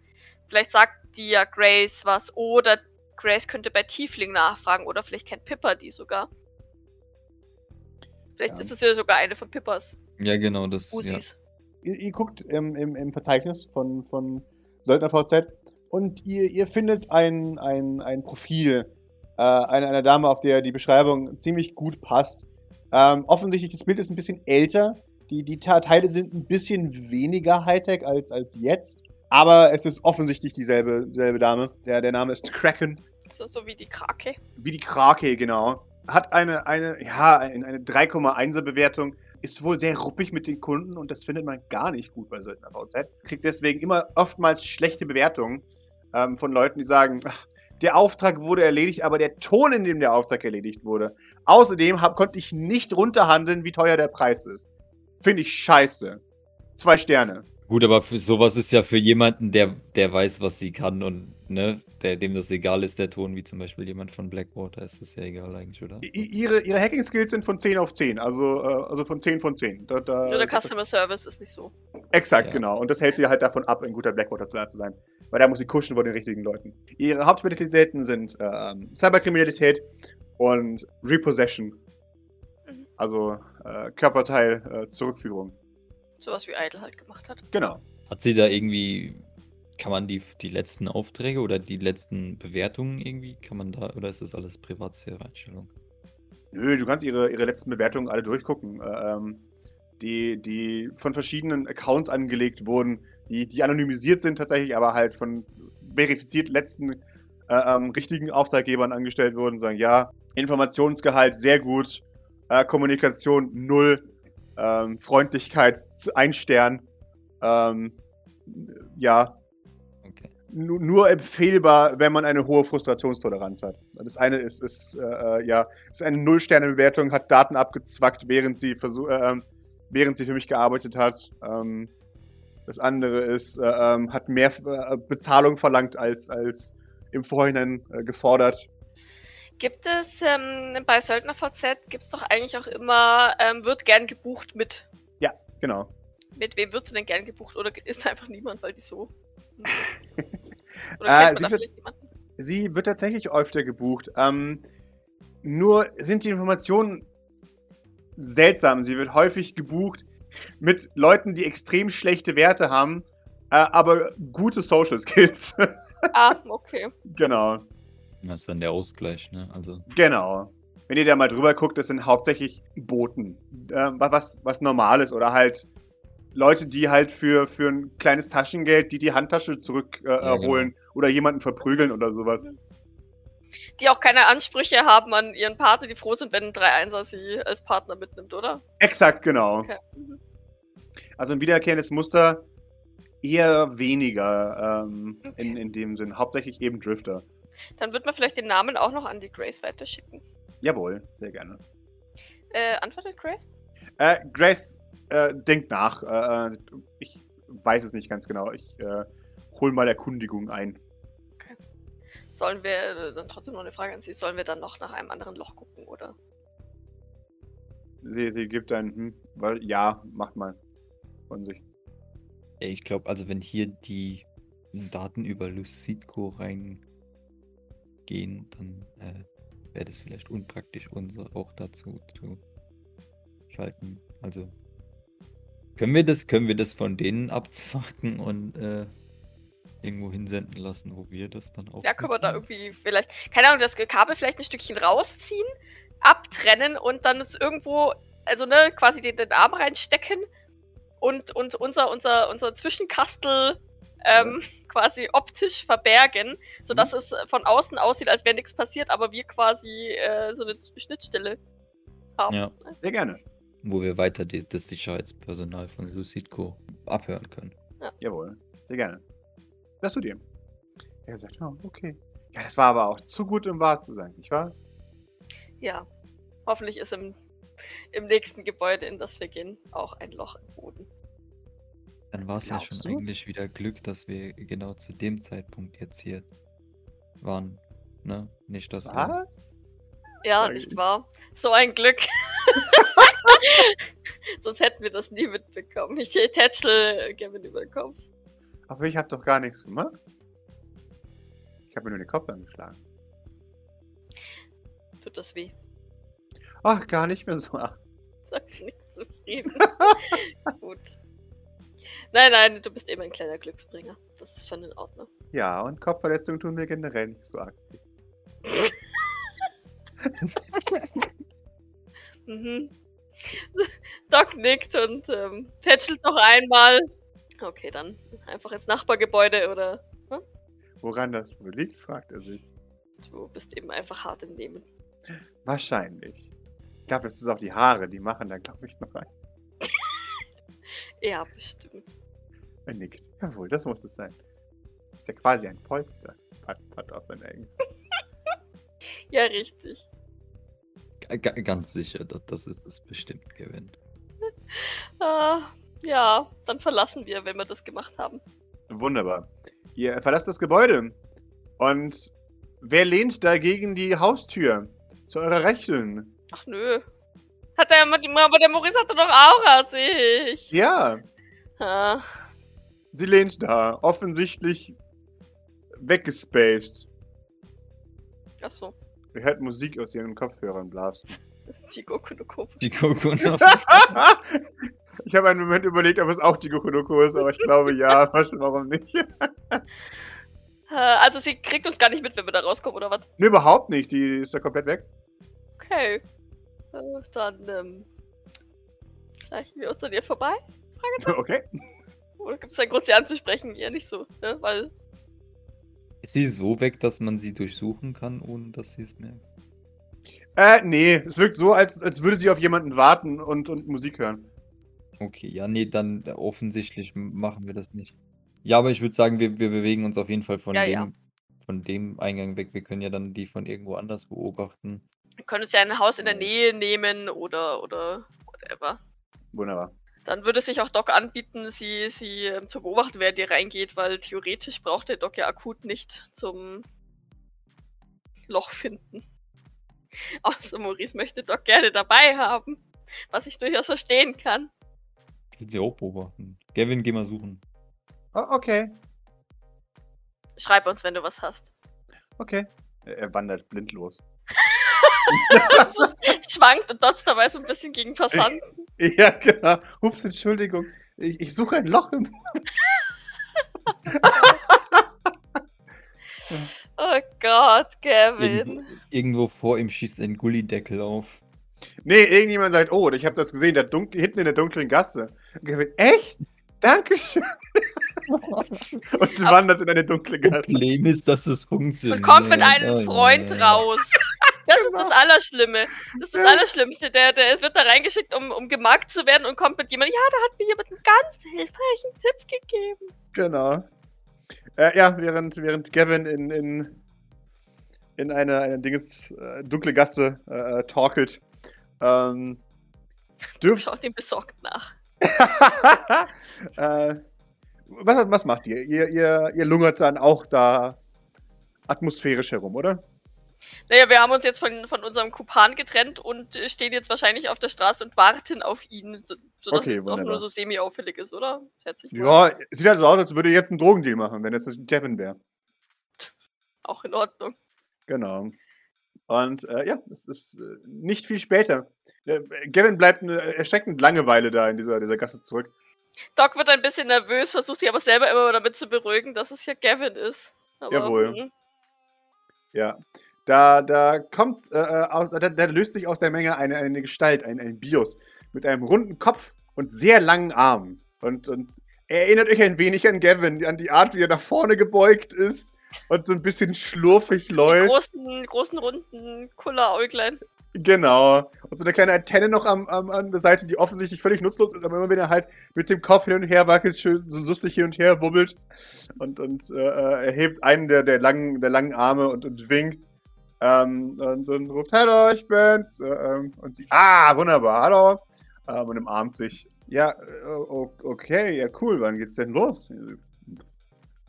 Vielleicht sagt die ja Grace was, oder Grace könnte bei Tiefling nachfragen, oder vielleicht kennt Pippa die sogar. Vielleicht Ja. ist es ja sogar eine von Pippas Ja, genau, das. Ja. Usis. Ihr, ihr guckt im, im, im Verzeichnis von, von Söldner VZ und ihr, ihr findet ein, ein, ein Profil äh, einer, einer Dame, auf der die Beschreibung ziemlich gut passt. Ähm, offensichtlich, das Bild ist ein bisschen älter. Die, die Teile sind ein bisschen weniger Hightech als, als jetzt. Aber es ist offensichtlich dieselbe, dieselbe Dame. Der, der Name ist Kraken. So, so wie die Krake. Wie die Krake, genau. Hat eine, eine, ja, eine eine 3,1er Bewertung. Ist wohl sehr ruppig mit den Kunden und das findet man gar nicht gut bei Söldner VZ. Kriegt deswegen immer oftmals schlechte Bewertungen ähm, von Leuten, die sagen, "Ach, der Auftrag wurde erledigt, aber der Ton, in dem der Auftrag erledigt wurde. Außerdem hab, konnte ich nicht runterhandeln, wie teuer der Preis ist. Finde ich scheiße. Zwei Sterne. Gut, aber für sowas ist ja für jemanden, der, der weiß, was sie kann und ne, der, dem das egal ist, der Ton, wie zum Beispiel jemand von Blackwater, ist das ja egal eigentlich, oder? I ihre ihre Hacking-Skills sind von 10 auf 10, also, äh, also von 10 von 10. Da, da, Nur der das- Customer Service ist nicht so. Exakt, Ja. genau. Und das hält sie halt davon ab, ein guter Blackwater-Player zu sein. Weil da muss sie kuschen vor den richtigen Leuten. Ihre Hauptspezialitäten sind ähm, Cyberkriminalität und Repossession. Mhm. Also äh, Körperteil-Zurückführung. Sowas wie Idle halt gemacht hat. genau. Hat sie da irgendwie, kann man die, die letzten Aufträge oder die letzten Bewertungen irgendwie, kann man da, oder ist das alles Privatsphäre-Einstellung? Nö, du kannst ihre, ihre letzten Bewertungen alle durchgucken. Äh, ähm, die, die von verschiedenen Accounts angelegt wurden, die, die anonymisiert sind tatsächlich, aber halt von verifiziert letzten äh, ähm, richtigen Auftraggebern angestellt wurden, sagen, ja, Informationsgehalt sehr gut, äh, Kommunikation null, ähm, Freundlichkeit ein Stern, ähm, ja, Okay. nu- nur empfehlbar, wenn man eine hohe Frustrationstoleranz hat. Das eine ist, ist äh, äh, ja, ist eine Null-Sterne-Bewertung, hat Daten abgezwackt, während sie versuch, äh, ähm, während sie für mich gearbeitet hat. Ähm, das andere ist, äh, ähm, hat mehr äh, Bezahlung verlangt als, als im Vorhinein äh, gefordert. Gibt es ähm, bei Söldner VZ gibt es doch eigentlich auch immer, ähm, wird gern gebucht mit. Genau. Mit wem wird sie denn gern gebucht? Oder ist da einfach niemand, weil die so. Oder Äh, sie wird-? Sie wird tatsächlich öfter gebucht. Ähm, nur sind die Informationen seltsam. Sie wird häufig gebucht mit Leuten, die extrem schlechte Werte haben, äh, aber gute Social Skills. Ah, okay. genau. Das ist dann der Ausgleich, ne? Also, Genau. Wenn ihr da mal drüber guckt, das sind hauptsächlich Boten. Äh, was, was normal ist. Oder halt Leute, die halt für, für ein kleines Taschengeld, die die Handtasche zurückholen äh, Ja, genau. oder jemanden verprügeln oder sowas. Die auch keine Ansprüche haben an ihren Partner, die froh sind, wenn ein 3-1er sie als Partner mitnimmt, oder? Exakt, genau. Okay. Mhm. Also ein wiederkehrendes Muster eher weniger ähm, Okay. in, in dem Sinn. Hauptsächlich eben Drifter. Dann wird man vielleicht den Namen auch noch an die Grace weiterschicken. Jawohl, sehr gerne. Äh, antwortet Grace? Äh, Grace äh, denkt nach. Äh, äh, ich weiß es nicht ganz genau. Ich äh, hol mal Erkundigung ein. Sollen wir, äh, dann trotzdem noch eine Frage an Sie, sollen wir dann noch nach einem anderen Loch gucken, oder? Sie, sie gibt ein, hm, weil, ja, macht mal. Von sich. ey, ich glaube, also wenn hier die Daten über Lucidco reingehen, dann äh, wäre das vielleicht unpraktisch, unsere auch dazu zu schalten. Also Können wir das, können wir das von denen abzwacken und äh, irgendwo hinsenden lassen, wo wir das dann auch. Ja, können wir da irgendwie vielleicht, keine Ahnung, das Kabel vielleicht ein Stückchen rausziehen, abtrennen und dann ist irgendwo, also ne, quasi den, den Arm reinstecken und, und unser, unser, unser Zwischenkastel ähm, quasi optisch verbergen, sodass Mhm. es von außen aussieht, als wäre nichts passiert, aber wir quasi äh, so eine Schnittstelle haben. Ja. Sehr gerne. Wo wir weiter die, das Sicherheitspersonal von Lucidco abhören können. Jawohl. Sehr gerne. Das tut ihr. Er sagt, oh, okay. Ja, das war aber auch zu gut, um wahr zu sein, nicht wahr? Ja. Hoffentlich ist im, im nächsten Gebäude, in das wir gehen, auch ein Loch im Boden. Dann war es ja schon du? eigentlich wieder Glück, dass wir genau zu dem Zeitpunkt jetzt hier waren. Ne? Nicht, dass. wir- Was? Ja, Sorry. nicht wahr? So ein Glück. Sonst hätten wir das nie mitbekommen. Ich tätschel Gavin über den Kopf. Aber ich habe doch gar nichts gemacht. Ich habe mir nur den Kopf angeschlagen. Tut das weh. Ach, gar nicht mehr so. Sag nicht zufrieden. Gut. Nein, nein, du bist eben ein kleiner Glücksbringer. Das ist schon in Ordnung. Ja, und Kopfverletzungen tun mir generell nicht so arg. Mhm. Doc nickt und ähm, tätschelt noch einmal. Okay, dann einfach ins Nachbargebäude oder Woran das wohl liegt, fragt er sich. du bist eben einfach hart im Nehmen. Wahrscheinlich. Ich glaube, das ist auch die Haare, die machen da, glaube ich, noch ein. Ja, bestimmt. Er nickt. Jawohl, das muss es sein. Ist ja quasi ein Polster. Pat, pat auf seinen Augen. Ja, richtig. Ga- ganz sicher, das, das ist es bestimmt gewinnt. Ah, ja, dann verlassen wir, wenn wir das gemacht haben. Wunderbar. Ihr verlasst das Gebäude. Und wer lehnt da gegen die Haustür? Zu eurer Rechten. Ach nö. Hat der, aber der Maurice hatte doch Aura, sehe ich. Ja, Ah, sie lehnt da. Offensichtlich weggespaced. ach so. Ihr hört Musik aus ihren Kopfhörern blasen. Das ist Chigoku no Kobo. Die Coconut. ich habe einen Moment überlegt, ob es auch die Gokunoko ist, aber ich glaube ja. Warum nicht? Also sie kriegt uns gar nicht mit, wenn wir da rauskommen, oder was? Ne, überhaupt nicht. Die ist da komplett weg. Okay. Äh, dann, ähm. Schleichen wir uns an ihr vorbei? Okay. Oder gibt es einen Grund, sie anzusprechen? Eher nicht so, ne? Weil. Ist sie so weg, dass man sie durchsuchen kann, ohne dass sie es merkt? Äh, nee. Es wirkt so, als, als würde sie auf jemanden warten und, und Musik hören. Okay, ja, nee, dann äh, offensichtlich machen wir das nicht. Ja, aber ich würde sagen, wir, wir bewegen uns auf jeden Fall von Ja, dem, ja. von dem Eingang weg. Wir können ja dann die von irgendwo anders beobachten. Wir können uns ja ein Haus in der Nähe nehmen oder, oder whatever. Wunderbar. Dann würde sich auch Doc anbieten, sie, sie ähm, zu beobachten, wer dir reingeht, weil theoretisch braucht der Doc ja akut nicht zum Loch finden. Außer Maurice möchte Doc gerne dabei haben, was ich durchaus verstehen kann. Ich will sie auch beobachten. Gavin, geh mal suchen. Oh, okay. Schreib uns, wenn du was hast. Okay. Er er wandert blind los. schwankt und dotzt dabei so ein bisschen gegen Passanten. Ja, genau. Ups, Entschuldigung. Ich, ich suche ein Loch im. Oh Gott, Irgendwo, Gavin. irgendwo vor ihm schießt ein Gullideckel auf. Nee, irgendjemand sagt, oh, ich habe das gesehen, da dunkel, hinten in der dunklen Gasse. Und Kevin, echt? Dankeschön. Und wandert in eine dunkle Gasse. Problem ist, dass es funktioniert. Und kommt mit einem Oh, Freund raus. Das ist Genau. das Allerschlimme. Das ist das. Allerschlimmste. Der, der wird da reingeschickt, um, um gemarkt zu werden und kommt mit jemandem. Ja, da hat mir jemand einen ganz hilfreichen Tipp gegeben. Genau. Äh, ja, während, während Gavin in, in, in eine, eine Dinges, äh, dunkle Gasse äh, torkelt, ähm, dürft. Schaut ihm besorgt nach. äh, was, was macht ihr? ihr? Ihr ihr lungert dann auch da atmosphärisch herum, oder? Naja, wir haben uns jetzt von, von unserem Kupan getrennt und äh, stehen jetzt wahrscheinlich auf der Straße und warten auf ihn, so, sodass Okay, es auch wunderbar. nur so semi-auffällig ist, oder? Ja, sieht halt so aus, als würde jetzt einen Drogendeal machen, wenn es nicht Gavin wäre. Auch in Ordnung. Genau. Und äh, ja, es ist äh, nicht viel später. Äh, Gavin bleibt eine erschreckend Langeweile da in dieser, dieser Gasse zurück. Doc wird ein bisschen nervös, versucht sich aber selber immer damit zu beruhigen, dass es ja Gavin ist. Aber, Jawohl. hm, Ja. Da, da kommt, äh, äh, aus, da, da löst sich aus der Menge eine, eine Gestalt, ein, ein Bios, mit einem runden Kopf und sehr langen Armen. Und, und er erinnert euch ein wenig an Gavin, an die Art, wie er nach vorne gebeugt ist und so ein bisschen schlurfig Die läuft. großen, großen, runden Kulleräuglein. Genau. Und so eine kleine Antenne noch am, am, an der Seite, die offensichtlich völlig nutzlos ist, aber immer wenn er halt mit dem Kopf hin und her wackelt, schön so lustig hin und her wubbelt und, und äh, äh, er hebt einen der, der, langen, der langen Arme und, und winkt. Ähm, und, und ruft, hallo, ich bin's. Äh, ähm, und sie, ah, wunderbar, hallo. Ähm, und umarmt sich. Ja, äh, okay, ja, cool, wann geht's denn los?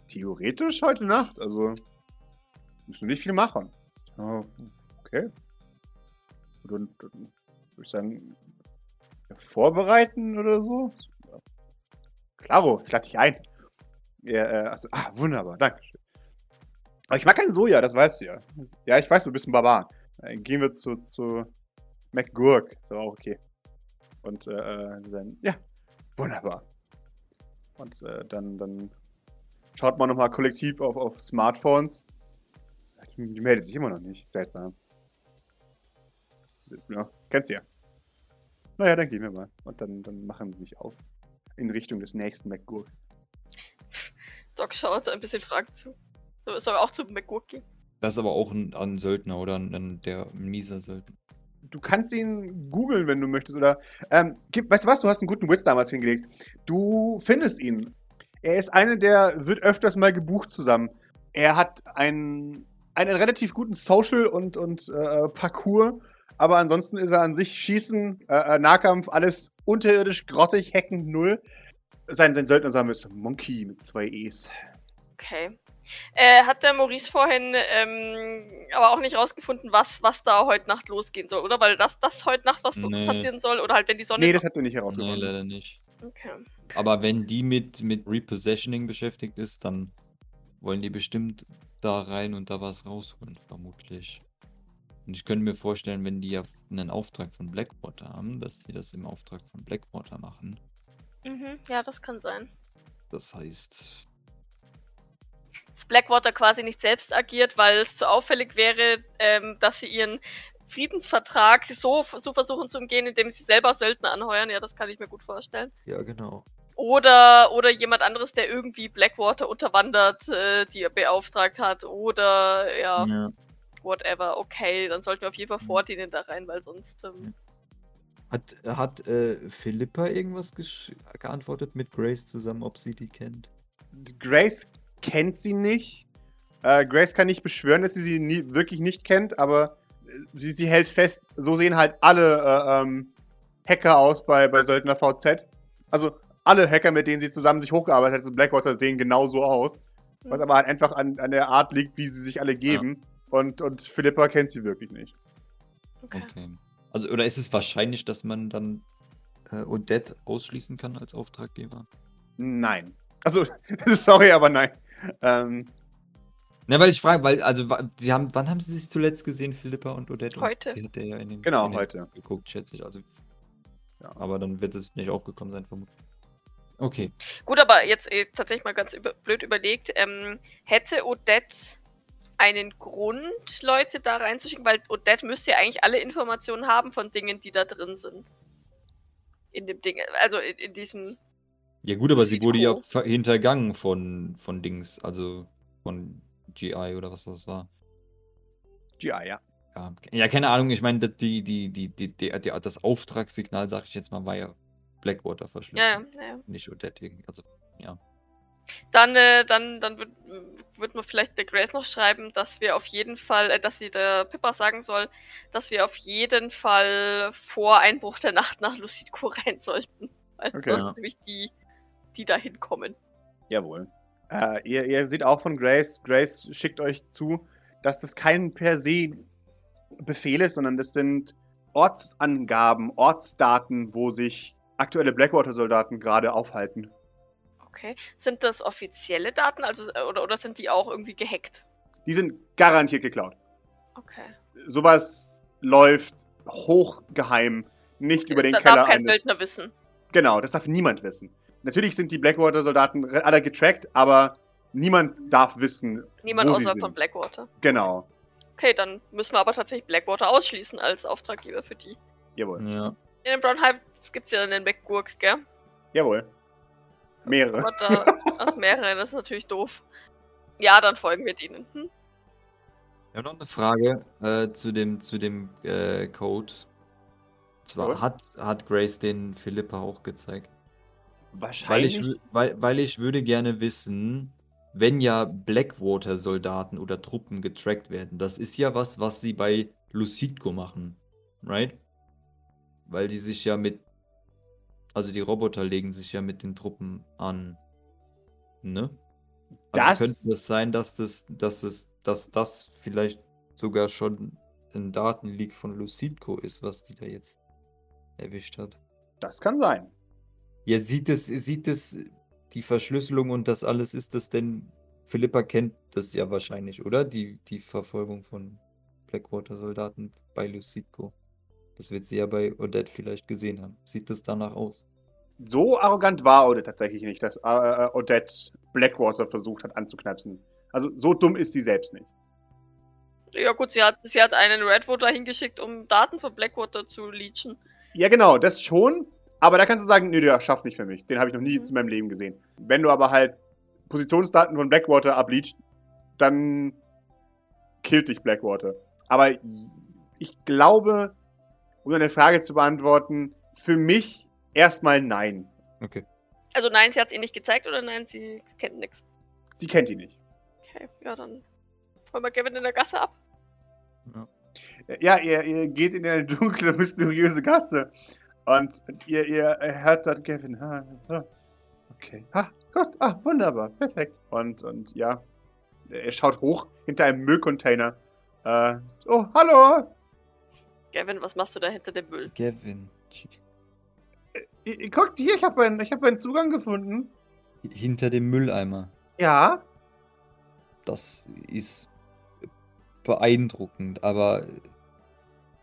Theoretisch heute Nacht, also müssen nicht viel machen. Okay. Und dann, dann würde ich sagen, vorbereiten oder so? Klaro, ich lade dich ein. Ja, äh, also, ah, wunderbar, danke. Aber ich mag kein Soja, das weißt du ja. Ja, ich weiß, du bist ein Barbar. Dann gehen wir zu, zu McGurk, ist aber auch okay. Und äh, äh, dann, ja, wunderbar. Und äh, dann, dann schaut man nochmal kollektiv auf, auf Smartphones. Die, die meldet sich immer noch nicht. Seltsam. Ja, kennst du ja. Naja, dann gehen wir mal. Und dann, dann machen sie sich auf. In Richtung des nächsten McGurk. Doc schaut ein bisschen fragend zu. So, soll er auch zu McGurk gehen? Das ist aber auch ein, ein Söldner oder ein, ein, der mieser Söldner. Du kannst ihn googeln, wenn du möchtest. Oder, ähm, gib, weißt du was? Du hast einen guten Witz damals hingelegt. Du findest ihn. Er ist einer, der wird öfters mal gebucht zusammen. Er hat einen, einen relativ guten Social- und, und äh, Parcours. Aber ansonsten ist er an sich Schießen, äh, äh, Nahkampf, alles unterirdisch, grottig, hacken, null. Sein, sein Söldnersamen ist Monkey mit zwei E's. Okay. Äh, hat der Maurice vorhin ähm, aber auch nicht rausgefunden, was, was da heute Nacht losgehen soll, oder? Weil das, das heute Nacht was Nee. passieren soll, oder halt wenn die Sonne. Nee, das hat er nicht Nee, herausgefunden. leider nicht. okay. Aber wenn die mit, mit Repossessioning beschäftigt ist, dann wollen die bestimmt da rein und da was rausholen, vermutlich. Und ich könnte mir vorstellen, wenn die ja einen Auftrag von Blackwater haben, dass sie das im Auftrag von Blackwater machen. Mhm, ja, das kann sein. Das heißt, Dass Blackwater quasi nicht selbst agiert, weil es zu auffällig wäre, ähm, dass sie ihren Friedensvertrag so, so versuchen zu umgehen, indem sie selber Söldner anheuern. Ja, das kann ich mir gut vorstellen. ja genau. Oder, oder jemand anderes, der irgendwie Blackwater unterwandert, äh, die er beauftragt hat. Oder, ja, Ja. whatever. Okay, dann sollten wir auf jeden Fall vor denen da rein, weil sonst. Ähm, Hat, hat äh, Philippa irgendwas gesch- geantwortet mit Grace zusammen, ob sie die kennt? Grace kennt sie nicht. Äh, Grace kann nicht beschwören, dass sie sie nie, wirklich nicht kennt, aber äh, sie, sie hält fest, so sehen halt alle äh, ähm, Hacker aus bei, bei Söldner VZ. Also alle Hacker, mit denen sie zusammen sich hochgearbeitet hat, zu Blackwater, sehen genau so aus. Was aber halt einfach an, an der Art liegt, wie sie sich alle geben. Und, und Philippa kennt sie wirklich nicht. okay. Okay. Also, oder ist es wahrscheinlich, dass man dann äh, Odette ausschließen kann als Auftraggeber? Nein. Also, sorry, aber nein. Ähm, Na, weil ich frage, weil, also, sie haben, wann haben sie sich zuletzt gesehen, Philippa und Odette? Heute. Sie hat ja in den, Genau, in den heute. geguckt, schätze ich. Also, Ja. aber dann wird es nicht aufgekommen sein, vermutlich. Okay. Gut, aber jetzt äh, tatsächlich mal ganz über blöd überlegt, ähm, hätte Odette einen Grund, Leute da reinzuschicken? Weil Odette müsste ja eigentlich alle Informationen haben von Dingen, die da drin sind. In dem Ding, also in, in diesem. Ja, gut, aber sie wurde ja hintergangen von, von Dings, also von GI oder was das war. GI, ja. Ja, ja keine Ahnung, ich meine, das- die, die, die, die, die, die, das Auftragssignal, sag ich jetzt mal, war ja Blackwater verschlüsselt. Ja, ja, ja. Nicht Odette. Also, ja. Dann, äh, dann, dann wird, wird man vielleicht der Grace noch schreiben, dass wir auf jeden Fall, äh, dass sie der Pippa sagen soll, dass wir auf jeden Fall vor Einbruch der Nacht nach Lucidco rein sollten. Weil Okay. sonst Ja. nämlich die, die da hinkommen. Jawohl. Äh, ihr, ihr seht auch von Grace, Grace schickt euch zu, dass das kein per se Befehl ist, sondern das sind Ortsangaben, Ortsdaten, wo sich aktuelle Blackwater-Soldaten gerade aufhalten. Okay. Sind das offizielle Daten, also äh, oder, oder sind die auch irgendwie gehackt? Die sind garantiert geklaut. Okay. Sowas läuft hochgeheim, nicht über den da Keller darf kein eines... Söldner wissen. Genau, das darf niemand wissen. Natürlich sind die Blackwater-Soldaten alle getrackt, aber niemand darf wissen, Niemand wo sie außerhalb sind. von Blackwater. Genau. Okay, dann müssen wir aber tatsächlich Blackwater ausschließen als Auftraggeber für die. Jawohl. Ja. In den Brown Heights gibt's ja einen McGurk, gell? Jawohl. Mehrere. Aber da, ach, mehrere, das ist natürlich doof. Ja, dann folgen wir denen. Hm? Ich habe noch eine Frage äh, zu dem, zu dem äh, Code. Zwar Jawohl. hat, hat Grace den Philippa auch gezeigt. Weil Wahrscheinlich. ich, wü- weil, weil ich würde gerne wissen, wenn ja Blackwater-Soldaten oder Truppen getrackt werden, das ist ja was, was sie bei Lucidco machen, right? Weil die sich ja mit, also die Roboter legen sich ja mit den Truppen an, ne? Das- Also könnte es sein, dass das, dass es, dass das vielleicht sogar schon ein Datenleak von Lucidco ist, was die da jetzt erwischt hat. das kann sein. Ja, sieht es, sieht es die Verschlüsselung und das alles, ist das denn, Philippa kennt das ja wahrscheinlich, oder? Die, die Verfolgung von Blackwater-Soldaten bei Lucidco. Das wird sie ja bei Odette vielleicht gesehen haben. Sieht das danach aus? So arrogant war Odette tatsächlich nicht, dass äh, Odette Blackwater versucht hat anzuknapsen. Also so dumm ist sie selbst nicht. Ja gut, sie hat, sie hat einen Redwood dahin geschickt, um Daten von Blackwater zu leachen. Ja, genau, das schon. Aber da kannst du sagen, nö, der schafft nicht für mich. Den habe ich noch nie Mhm. in meinem Leben gesehen. Wenn du aber halt Positionsdaten von Blackwater ableachst, dann killt dich Blackwater. Aber ich glaube, um deine Frage zu beantworten, für mich erstmal nein. Okay. Also nein, sie hat es ihr nicht gezeigt oder nein, sie kennt nix. Sie kennt ihn nicht. Okay, ja dann holen wir Gavin in der Gasse ab. Ja, ihr, ihr geht in eine dunkle, mysteriöse Gasse. Und ihr, ihr hört dort Gavin. Ah, so. Okay. Ah, gut. Ah, wunderbar. Perfekt. Und, und ja, er schaut hoch hinter einem Müllcontainer. Äh, oh, hallo. Gavin, was machst du da hinter dem Müll? Gavin. Ihr guckt hier, ich habe einen, ich hab einen Zugang gefunden. Hinter dem Mülleimer. Ja. Das ist beeindruckend, aber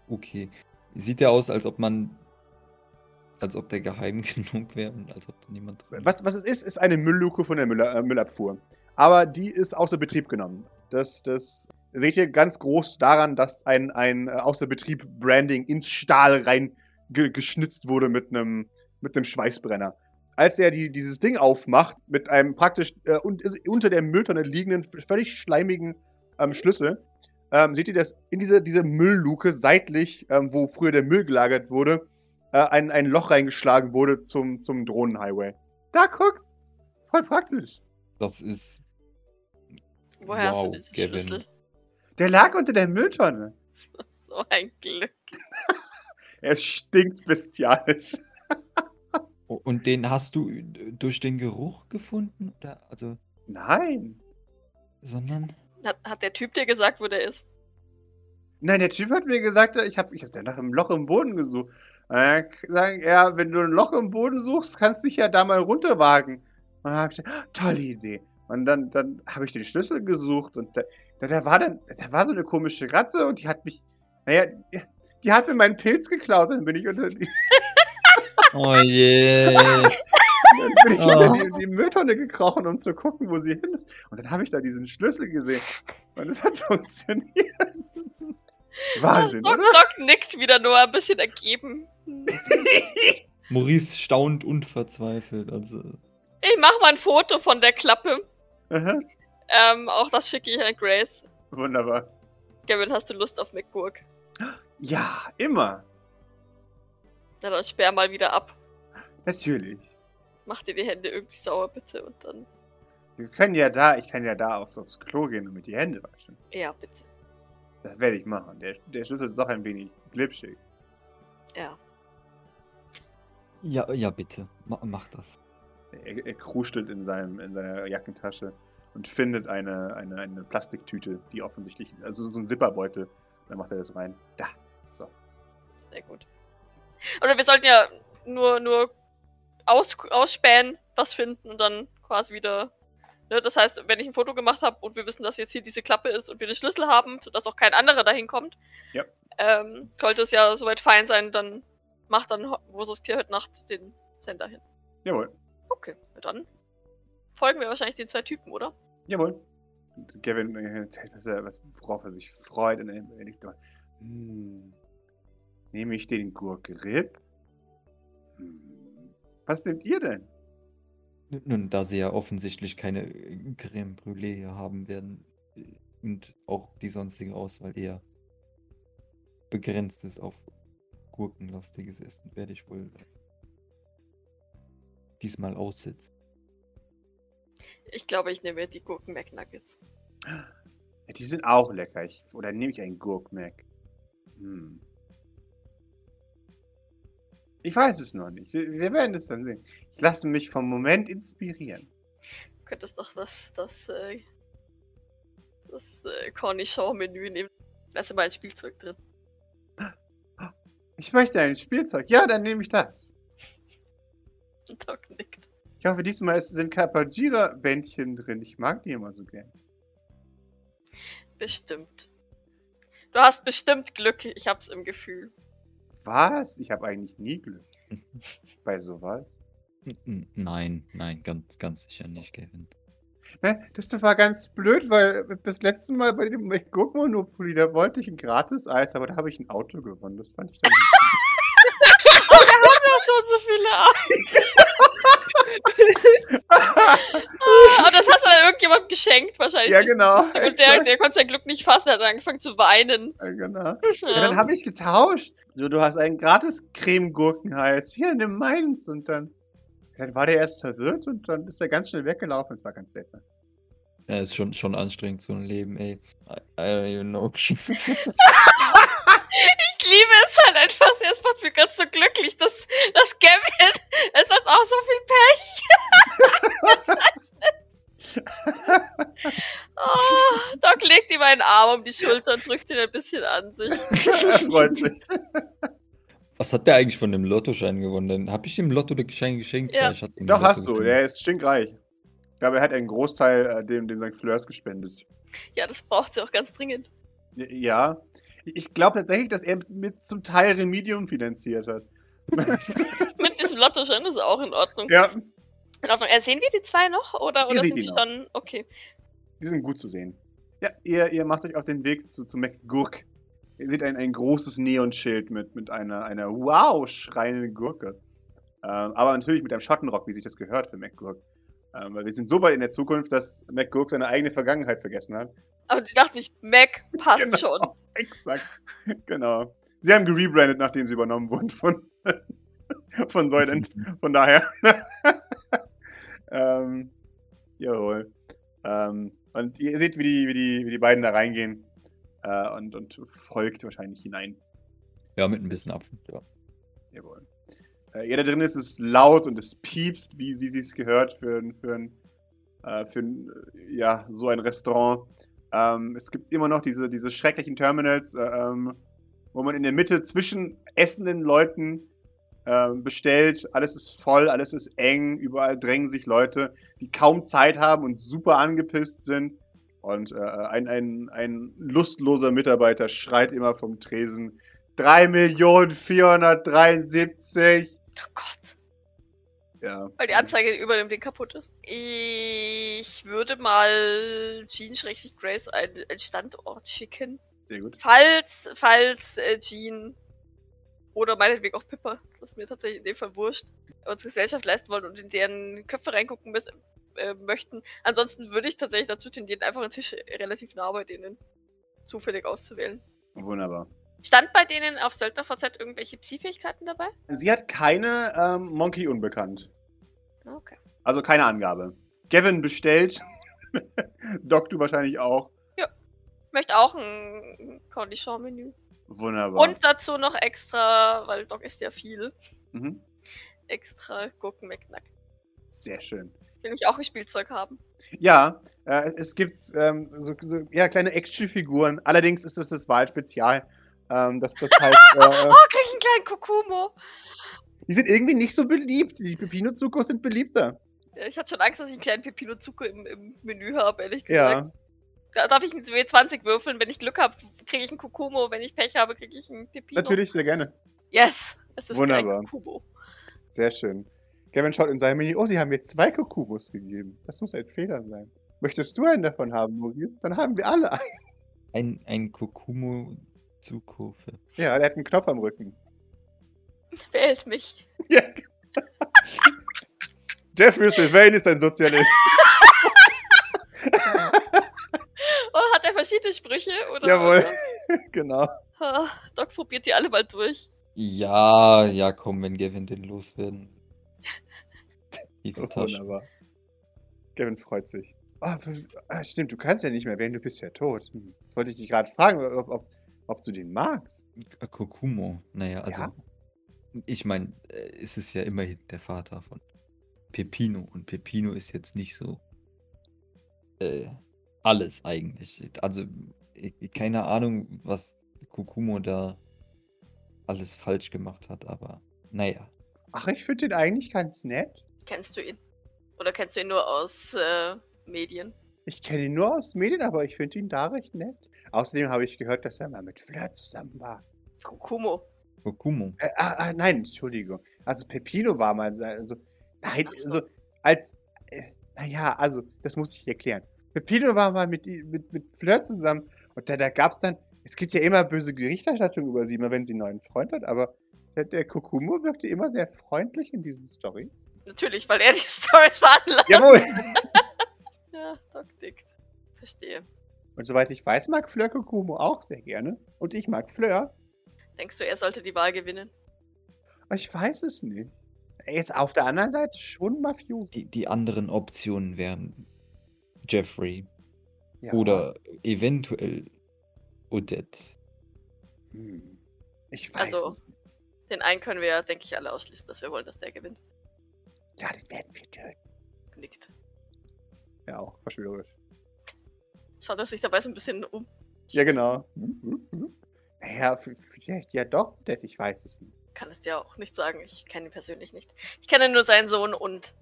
okay. Sieht ja aus, als ob man. Als ob der geheim genug wäre und als ob da niemand drin Was, was es ist, ist eine Müllluke von der Müll, äh, Müllabfuhr. Aber die ist außer Betrieb genommen. Das, das seht ihr ganz groß daran, dass ein, ein äh, außer Betrieb Branding ins Stahl rein ge geschnitzt wurde mit einem mit einem Schweißbrenner. Als er die, dieses Ding aufmacht, mit einem praktisch äh, un unter der Mülltonne liegenden, völlig schleimigen ähm, Schlüssel, ähm, seht ihr, dass in diese, diese Müllluke seitlich, ähm, wo früher der Müll gelagert wurde, äh, ein, ein Loch reingeschlagen wurde zum, zum Drohnenhighway. Da guckt! Voll praktisch. Das ist. Woher hast du Wow, diesen Gavin. Schlüssel? Der lag unter der Mülltonne. So ein Glück. Er stinkt bestialisch. Und den hast du durch den Geruch gefunden? Oder also. Nein. Sondern. Hat, hat der Typ dir gesagt, wo der ist? Nein, der Typ hat mir gesagt, ich habe ich hab nach einem Loch im Boden gesucht. Äh, sagen, ja, wenn du ein Loch im Boden suchst, kannst du dich ja da mal runterwagen. Und dann hab ich "Ah, tolle Idee. Und dann, dann habe ich den Schlüssel gesucht und da, da, war dann, da war so eine komische Ratte und die hat mich, naja, die, die hat mir meinen Pilz geklaut. Dann bin ich unter die, Oh je. dann bin ich Oh. unter die, die Mülltonne gekrochen, um zu gucken, wo sie hin ist. Und dann habe ich da diesen Schlüssel gesehen. Und es hat funktioniert. Wahnsinn, Doc, oder? Doc nickt wieder nur ein bisschen ergeben. Maurice staunt und verzweifelt. Also. Ich mach mal ein Foto von der Klappe. Aha, Ähm, auch das schicke ich an Grace. Wunderbar. Gavin, hast du Lust auf McGurk? Ja, immer. Na dann sperr mal wieder ab. Natürlich. Mach dir die Hände irgendwie sauer, bitte. Und dann. Wir können ja da, ich kann ja da aufs, aufs Klo gehen und mit die Hände waschen. Ja, bitte. Das werde ich machen. Der, der Schlüssel ist doch ein wenig glitschig. Ja. Ja, ja, bitte. Ma mach das. Er, er kruschtelt in, seinem, in seiner Jackentasche und findet eine, eine, eine Plastiktüte, die offensichtlich, also so ein Zipperbeutel. Dann macht er das rein. Da. So. Sehr gut. Oder wir sollten ja nur, nur aus, ausspähen, was finden und dann quasi wieder. Ne, das heißt, wenn ich ein Foto gemacht habe und wir wissen, dass jetzt hier diese Klappe ist und wir den Schlüssel haben, sodass auch kein anderer dahin kommt, Ja. ähm, sollte es ja soweit fein sein, dann macht dann, so Tier heute Nacht den Sender hin. Jawohl. Okay, dann folgen wir wahrscheinlich den zwei Typen, oder? Jawohl. Gavin äh, erzählt, was er, was, worauf er sich freut. Und er überlegt mal, hm, nehme ich den Gurkrib? Hm, was nehmt ihr denn? Nun, da sie ja offensichtlich keine äh, Creme Brûlée hier haben werden äh, und auch die sonstige Auswahl eher begrenzt ist auf gurkenlastiges Essen, werde ich wohl äh, diesmal aussitzen. Ich glaube, ich nehme die Gurken McNuggets. Ja, die sind auch lecker. Ich, oder nehme ich einen Gurk-Mac? Hm. Ich weiß es noch nicht. Wir, wir werden es dann sehen. Ich lasse mich vom Moment inspirieren. Du könntest doch das, das, äh, das äh, Cornichon-Menü nehmen. Da ist immer ein Spielzeug drin. Ich möchte ein Spielzeug. Ja, dann nehme ich das. Doc nickt. Ich hoffe, diesmal sind Kapajira-Bändchen drin. Ich mag die immer so gern. Bestimmt. Du hast bestimmt Glück, ich hab's im Gefühl. Was? Ich habe eigentlich nie Glück. Bei sowas. Nein, nein, ganz, ganz sicher nicht, Kevin. Das war ganz blöd, weil das letzte Mal bei dem Gurkenmonopoly, da wollte ich ein Gratis-Eis, aber da habe ich ein Auto gewonnen. Das fand ich dann Ja, schon so viele Ah, und das hast du dann irgendjemandem geschenkt, wahrscheinlich. Ja, genau. Und der, exakt. der konnte sein Glück nicht fassen, hat angefangen zu weinen. Ja, genau. Ja, dann habe ich getauscht. So, du hast einen gratis Creme-Gurkenheiß. Hier, nimm meins. Und dann, dann war der erst verwirrt und dann ist er ganz schnell weggelaufen. Es war ganz seltsam. Ja, ist schon, schon anstrengend, so ein Leben, ey. I, I don't even know. Ich liebe es halt einfach sehr. Es macht mich ganz so glücklich, dass, dass Gavin, es hat auch so viel Pech. oh, Doc legt ihm einen Arm um die Schulter und drückt ihn ein bisschen an sich. er freut sich. Was hat der eigentlich von dem Lottoschein gewonnen? Denn Hab ich dem Lotto den Schein geschenkt? Ja. Weil ich hatte ihm Doch, Lotto hast du. geschenkt. Der ist stinkreich. Ich glaube, er hat einen Großteil äh, dem, dem St. Fleurs gespendet. Ja, das braucht sie auch ganz dringend. Ja. Ich glaube tatsächlich, dass er mit zum Teil Remedium finanziert hat. Mit diesem Lottoschein ist auch in Ordnung. Ja, In Ordnung. Äh, sehen wir die zwei noch? Oder, oder sind die die schon. Okay. die sind gut zu sehen. Ja, ihr, ihr macht euch auf den Weg zu, zu McGurk. Ihr seht ein, ein großes Neonschild mit, mit einer, einer wow schreienden Gurke. Ähm, aber natürlich mit einem Schottenrock, wie sich das gehört für McGurk. Ähm, weil wir sind so weit in der Zukunft, dass McGurk seine eigene Vergangenheit vergessen hat. Aber die dachte ich, Mac passt Genau. schon. Exakt. genau. Sie haben gerebrandet, nachdem sie übernommen wurden von, von Soylent. Von daher. ähm, jawohl. Ähm, und ihr seht, wie die, wie die, wie die beiden da reingehen. Äh, und, und folgt wahrscheinlich hinein. Ja, mit ein bisschen Abstand, ja. Jawohl. Äh, ja, da drin ist es laut und es piepst, wie, wie sie es gehört für, ein- für, ein, äh, für ein, ja, so ein Restaurant. Ähm, es gibt immer noch diese, diese schrecklichen Terminals, äh, ähm, wo man in der Mitte zwischen essenden Leuten ähm, bestellt. Alles ist voll, alles ist eng, überall drängen sich Leute, die kaum Zeit haben und super angepisst sind. Und äh, ein, ein, ein lustloser Mitarbeiter schreit immer vom Tresen: 3.473. Oh Gott. Ja. Weil die Anzeige über dem Ding kaputt ist. Ich würde mal Jean schrägstrich Grace einen, einen Standort schicken. Sehr gut. Falls, falls äh, Jean oder meinetwegen auch Pippa, das ist mir tatsächlich in dem Fall wurscht, unsere Gesellschaft leisten wollen und in deren Köpfe reingucken müssen, äh, möchten. Ansonsten würde ich tatsächlich dazu tendieren, einfach einen Tisch relativ nah bei denen zufällig auszuwählen. Wunderbar. Stand bei denen auf Söldner VZ irgendwelche Psi-Fähigkeiten dabei? Sie hat keine ähm, Monkey unbekannt. Okay. Also keine Angabe. Gavin bestellt. Doc, du wahrscheinlich auch. Ich möchte auch ein Cornichon-Menü. Wunderbar. Und dazu noch extra, weil Doc isst ja viel, Mhm. extra Gurken McNuck. Sehr schön. Ich will nämlich auch ein Spielzeug haben. Ja, äh, es gibt ähm, so, so ja, kleine Actionfiguren. Allerdings ist es das Wahlspezial. Ähm, das, das heißt, äh, Oh, krieg ich einen kleinen Kokumo. die sind irgendwie nicht so beliebt. Die Pepino Zuko sind beliebter. Ja, Ich hatte schon Angst, dass ich einen kleinen Pepino Zuko im, im Menü habe, ehrlich gesagt. Ja, Da darf ich einen W20 würfeln. Wenn ich Glück habe, kriege ich einen Kokumo. Wenn ich Pech habe, kriege ich einen Pepino. natürlich, sehr gerne. Yes. Es ist Wunderbar. ein Kokumo. Sehr schön. Gavin schaut in sein Menü. Oh, sie haben mir zwei Kokubos gegeben. Das muss ein Fehler sein. Möchtest du einen davon haben, Maurice? Dann haben wir alle einen. Ein, ein Kokumo Zukofe. Ja, der hat einen Knopf am Rücken. Wählt mich. Ja. Jeffrey Sylvain ist ein Sozialist. Oh, hat er verschiedene Sprüche? Oder Jawohl. genau. Ah, Doc probiert die alle mal durch. Ja, ja, komm, wenn Gavin den loswerden. Wunderbar. Gavin freut sich. Ah, stimmt, du kannst ja nicht mehr wählen, du bist ja tot. Hm. Jetzt wollte ich dich gerade fragen, ob, ob, ob du den magst. K- Kokumo, naja, also. Ja. Ich meine, es ist ja immerhin der Vater von Pepino und Pepino ist jetzt nicht so äh, alles eigentlich. Also, ich, keine Ahnung, was Kokumo da alles falsch gemacht hat, aber naja. Ach, ich finde den eigentlich ganz nett. Kennst du ihn? Oder kennst du ihn nur aus äh, Medien? Ich kenne ihn nur aus Medien, aber ich finde ihn da recht nett. Außerdem habe ich gehört, dass er mal mit Flirt zusammen war. Kokumo. Kokumo. Äh, ah, ah, nein, Entschuldigung. Also Pepino war mal, sein- also, nein, also, als, äh, naja, also, das muss ich erklären. Pepino war mal mit, mit, mit Fleur zusammen und da, da gab es dann, es gibt ja immer böse Berichterstattung über sie, immer wenn sie einen neuen Freund hat, aber der, der Kokumo wirkte immer sehr freundlich in diesen Stories. Natürlich, weil er die Stories veranlasst. Jawohl! Ja, Doc nickt. Verstehe. Und soweit ich weiß, mag Fleur Kokumo auch sehr gerne. Und ich mag Fleur. Denkst du, er sollte die Wahl gewinnen? Ich weiß es nicht. Er ist auf der anderen Seite schon Mafioso. Die, die anderen Optionen wären Jeffrey Ja. oder eventuell Odette. Hm. Ich weiß Also- es nicht. Den einen können wir ja, denke ich, alle ausschließen, dass wir wollen, dass der gewinnt. Ja, den werden wir töten. Nickt. Ja, auch verschwörerisch. Schaut er sich dabei so ein bisschen um. Ja, genau. Naja, vielleicht ja doch, Dad, ich weiß es nicht. Kann es dir auch nicht sagen. Ich kenne ihn persönlich nicht. Ich kenne nur seinen Sohn und.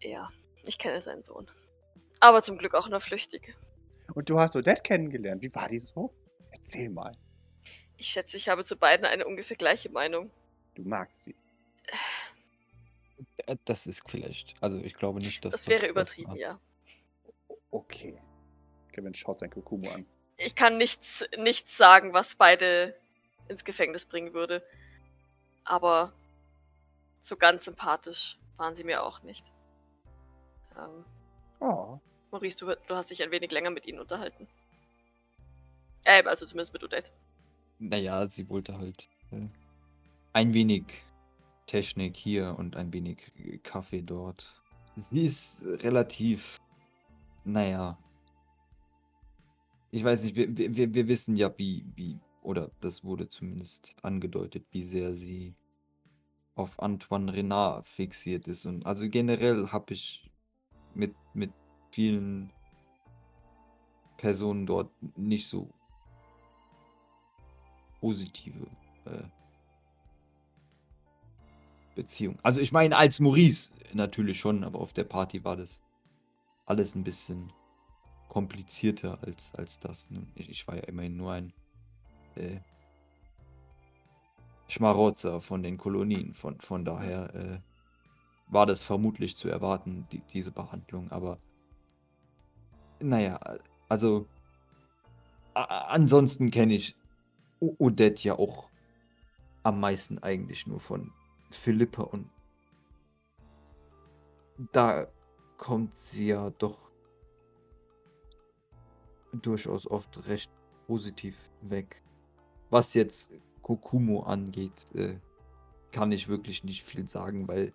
Ja, ich kenne seinen Sohn. Aber zum Glück auch nur Flüchtige. Und du hast Odette kennengelernt. Wie war die so? Erzähl mal. Ich schätze, ich habe zu beiden eine ungefähr gleiche Meinung. Du magst sie. Äh, Das ist vielleicht, also ich glaube nicht, dass Das wäre was übertrieben, war. ja. Okay. Kevin schaut sein Kokumo an. Ich kann nichts, nichts sagen, was beide ins Gefängnis bringen würde. Aber so ganz sympathisch waren sie mir auch nicht. Ähm, Oh. Maurice, du, du hast dich ein wenig länger mit ihnen unterhalten. Äh, also zumindest mit Odette. Naja, sie wollte halt äh, ein wenig Technik hier und ein wenig Kaffee dort. Sie ist relativ, naja, ich weiß nicht, wir, wir- wir, wissen ja, wie, wie, oder das wurde zumindest angedeutet, wie sehr sie auf Antoine Renard fixiert ist. Und also generell habe ich mit, mit vielen Personen dort nicht so positive äh, Beziehung. Also ich meine als Maurice natürlich schon, aber auf der Party war das alles ein bisschen komplizierter als, als das. Nun, Ich, ich war ja immerhin nur ein äh, Schmarotzer von den Kolonien. Von, von daher äh, war das vermutlich zu erwarten, die, diese Behandlung. Aber naja, also ansonsten kenne ich Odette ja auch am meisten eigentlich nur von Philippa und da kommt sie ja doch durchaus oft recht positiv weg. Was jetzt Kokumo angeht, äh, kann ich wirklich nicht viel sagen, weil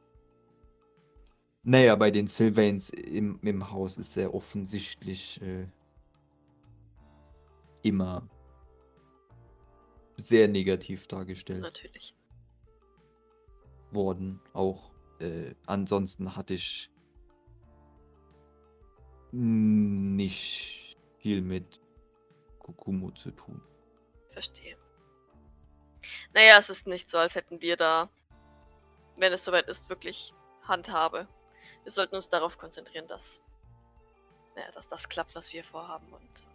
naja, bei den Sylvains im, im Haus ist sehr offensichtlich äh, immer sehr negativ dargestellt Natürlich. worden. Auch äh, ansonsten hatte ich nicht viel mit Kokumo zu tun. Verstehe. Naja, es ist nicht so, als hätten wir da, wenn es soweit ist, wirklich Handhabe. Wir sollten uns darauf konzentrieren, dass, naja, dass das klappt, was wir vorhaben. Und,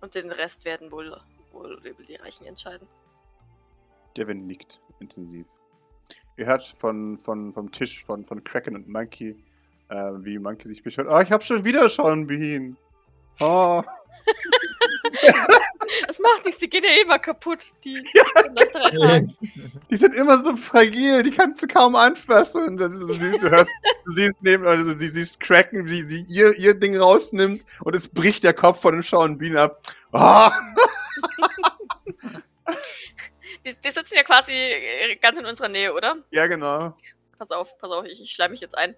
und den Rest werden wohl, wohl über die Reichen entscheiden. Devin nickt intensiv. Ihr hört von, von, vom Tisch von, von Kraken und Monkey, äh, wie Monkey sich beschwert. Oh, ich hab schon wieder Sean Bean. Oh. Das macht nichts, die gehen ja immer kaputt. Die Tagen. Die sind immer so fragil, die kannst du kaum anfassen. Du, siehst, du, hörst, du siehst neben, also sie siehst Kraken, wie sie ihr, ihr Ding rausnimmt und es bricht der Kopf von dem Sean Bean ab. Oh. Die, die sitzen ja quasi äh, ganz in unserer Nähe, oder? Ja, genau. Pass auf, pass auf, ich, ich schleim mich jetzt ein.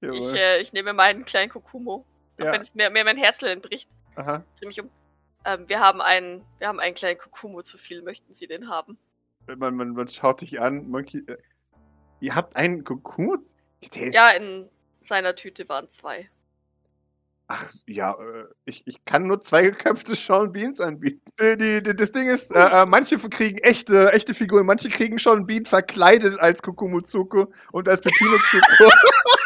Ich, äh, ich nehme meinen kleinen Kokumo. Auch Ja. wenn es mir, mir mein Herzlein bricht. Aha. Dreh mich um. Ähm, wir haben einen, wir haben einen kleinen Kokumo zu viel. Möchten Sie den haben? Man, man, man schaut dich an, Monkey. Äh, ihr habt einen ist- Ja, in seiner Tüte waren zwei. Ach, ja, äh, ich, ich kann nur zwei geköpfte Sean Beans anbieten. Die, die, die, das Ding ist, äh, äh, manche kriegen echte, echte Figuren, manche kriegen Sean Bean verkleidet als Kokumuzuko und als Pepino Zuko.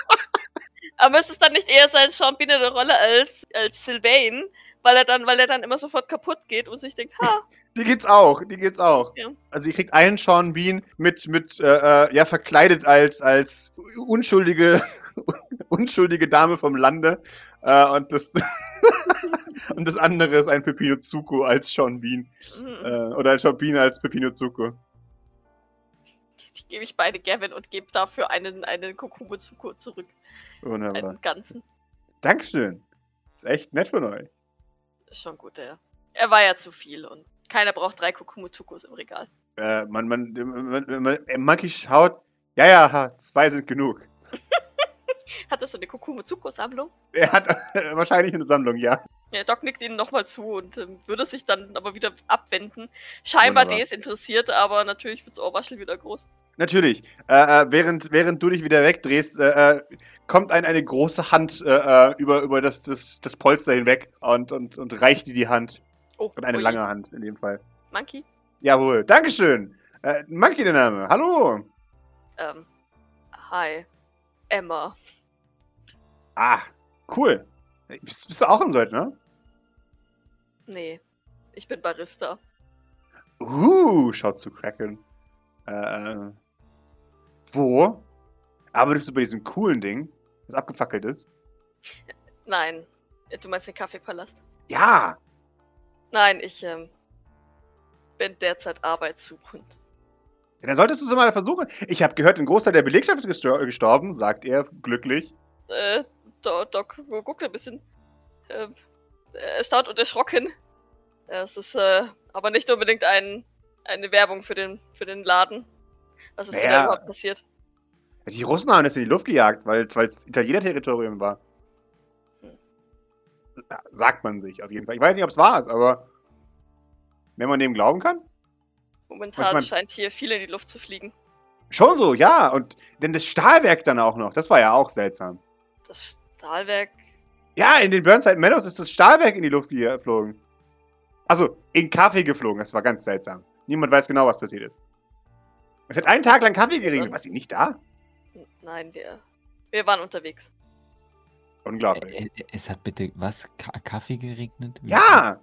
Aber müsste es dann nicht eher sein, Sean Bean in der Rolle als, als Sylvain? Weil er dann, weil er dann immer sofort kaputt geht und sich denkt, ha, die gibt's auch, die gibt's auch. Ja. Also ihr kriegt einen Sean Bean mit, mit äh, äh, ja, verkleidet als, als unschuldige, unschuldige Dame vom Lande. Äh, und das und das andere ist ein Pepino Zuko als Sean Bean. mhm. Äh, oder ein Sean Bean als Pepino Zuko. Die, gebe ich beide Gavin und gebe dafür einen, einen Kokumo Zuko zurück. Wunderbar. Einen ganzen. Dankeschön. Ist echt nett von euch. Ist schon gut, ja. Er war ja zu viel und keiner braucht drei Kokumo Zukos im Regal. Äh, man, man, man, man, man, Monkey schaut. Ja, ja, zwei sind genug. Hat das so eine Kokumo Zuko Sammlung? Er hat wahrscheinlich eine Sammlung, ja. Ja, Doc nickt ihnen nochmal zu und ähm, würde sich dann aber wieder abwenden. Scheinbar Wunderbar. desinteressiert, aber natürlich wird's Ohrwaschel wieder groß. Natürlich. Äh, äh, während, während du dich wieder wegdrehst, äh, äh, kommt ein, eine große Hand äh, äh, über, über das, das, das Polster hinweg und, und, und reicht dir die Hand. Oh, Und eine oje. lange Hand in dem Fall. Monkey? Jawohl. Dankeschön. Monkey der Name. Hallo. Ähm, hi. Emma. Ah, cool. Bist, bist du auch ein Söldner? Nee, ich bin Barista. Uh, schaut zu Kraken. Äh, äh, wo? Arbeitest du bei diesem coolen Ding, das abgefackelt ist? Nein, äh, du meinst den Kaffeepalast? Ja. Nein, ich ähm, bin derzeit arbeitssuchend. Ja, Dann solltest du es mal versuchen. Ich habe gehört, ein Großteil der Belegschaft ist gestor gestorben, sagt er glücklich. Äh, Doc guckt ein bisschen äh, erstaunt und erschrocken. Es ist äh, aber nicht unbedingt ein, eine Werbung für den, für den Laden. Was ist denn da Naja. überhaupt passiert? Die Russen haben es in die Luft gejagt, weil es Italiener-Territorium war. Hm. Sagt man sich auf jeden Fall. Ich weiß nicht, ob es wahr ist, aber wenn man dem glauben kann. Momentan Ich mein- scheint hier viel in die Luft zu fliegen. Schon so, ja. Und denn das Stahlwerk dann auch noch, das war ja auch seltsam. Das Stahlwerk. Ja, in den Burnside Meadows ist das Stahlwerk in die Luft geflogen. Also, in Kaffee geflogen. Das war ganz seltsam. Niemand weiß genau, was passiert ist. Es hat einen Tag lang Kaffee geregnet. War sie nicht da? Nein, wir, wir waren unterwegs. Unglaublich. Es hat bitte was? Ka Kaffee geregnet? Wie- Ja!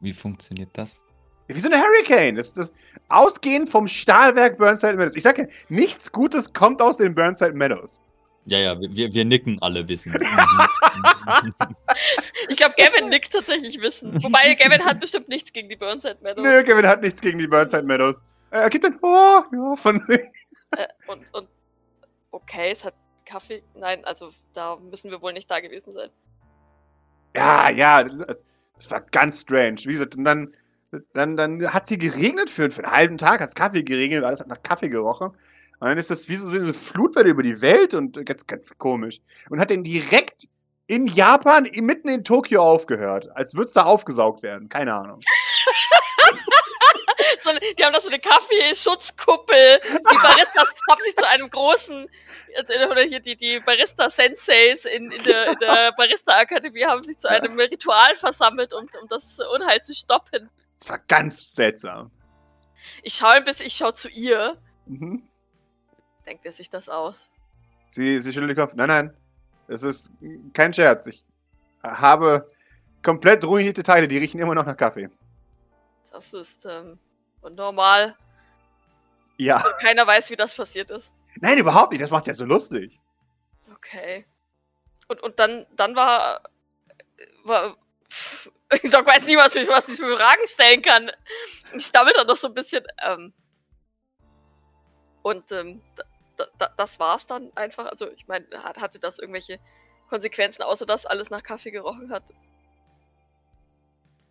Wie funktioniert das? Wie so eine Hurricane. Das, das Ausgehend vom Stahlwerk Burnside Meadows. Ich sage ja, nichts Gutes kommt aus den Burnside Meadows. Ja, ja, wir, wir nicken alle wissen. Ich glaube, Gavin nickt tatsächlich wissen. Wobei, Gavin hat bestimmt nichts gegen die Burnside Meadows. Nö, Kevin hat nichts gegen die Burnside Meadows. Äh, Er gibt ein Oh, ja, von Äh, und, und okay, es hat Kaffee. Nein, also da müssen wir wohl nicht da gewesen sein. Ja, ja, das, das war ganz strange. Wie gesagt, und dann, dann, dann hat sie geregnet für, für einen halben Tag, hat es Kaffee geregnet, alles hat nach Kaffee gerochen. Und dann ist das wie so eine Flutwelle über die Welt und ganz, ganz komisch. Und hat dann direkt in Japan, mitten in Tokio aufgehört. Als würde es da aufgesaugt werden. Keine Ahnung. So, die haben da so eine Kaffeeschutzkuppel. Die Baristas haben sich zu einem großen, äh, oder hier die, die Barista-Senseis in, in der, der Barista-Akademie haben sich zu einem Ritual versammelt, um, um das Unheil zu stoppen. Das war ganz seltsam. Ich schaue ein bisschen, ich schaue zu ihr. Mhm. Denkt er sich das aus? Sie, sie schüttelt den Kopf. Nein, nein. Es ist kein Scherz. Ich habe komplett ruinierte Teile, die riechen immer noch nach Kaffee. Das ist ähm, normal. Ja. Keiner weiß, wie das passiert ist. Nein, überhaupt nicht. Das macht's ja so lustig. Okay. Und, und dann, dann war. war ich doch weiß nicht, was ich, was ich für Fragen stellen kann. Ich stammel dann noch so ein bisschen. Ähm, und ähm, da, da, das war's dann einfach. Also, ich meine, hat, hatte das irgendwelche Konsequenzen, außer dass alles nach Kaffee gerochen hat?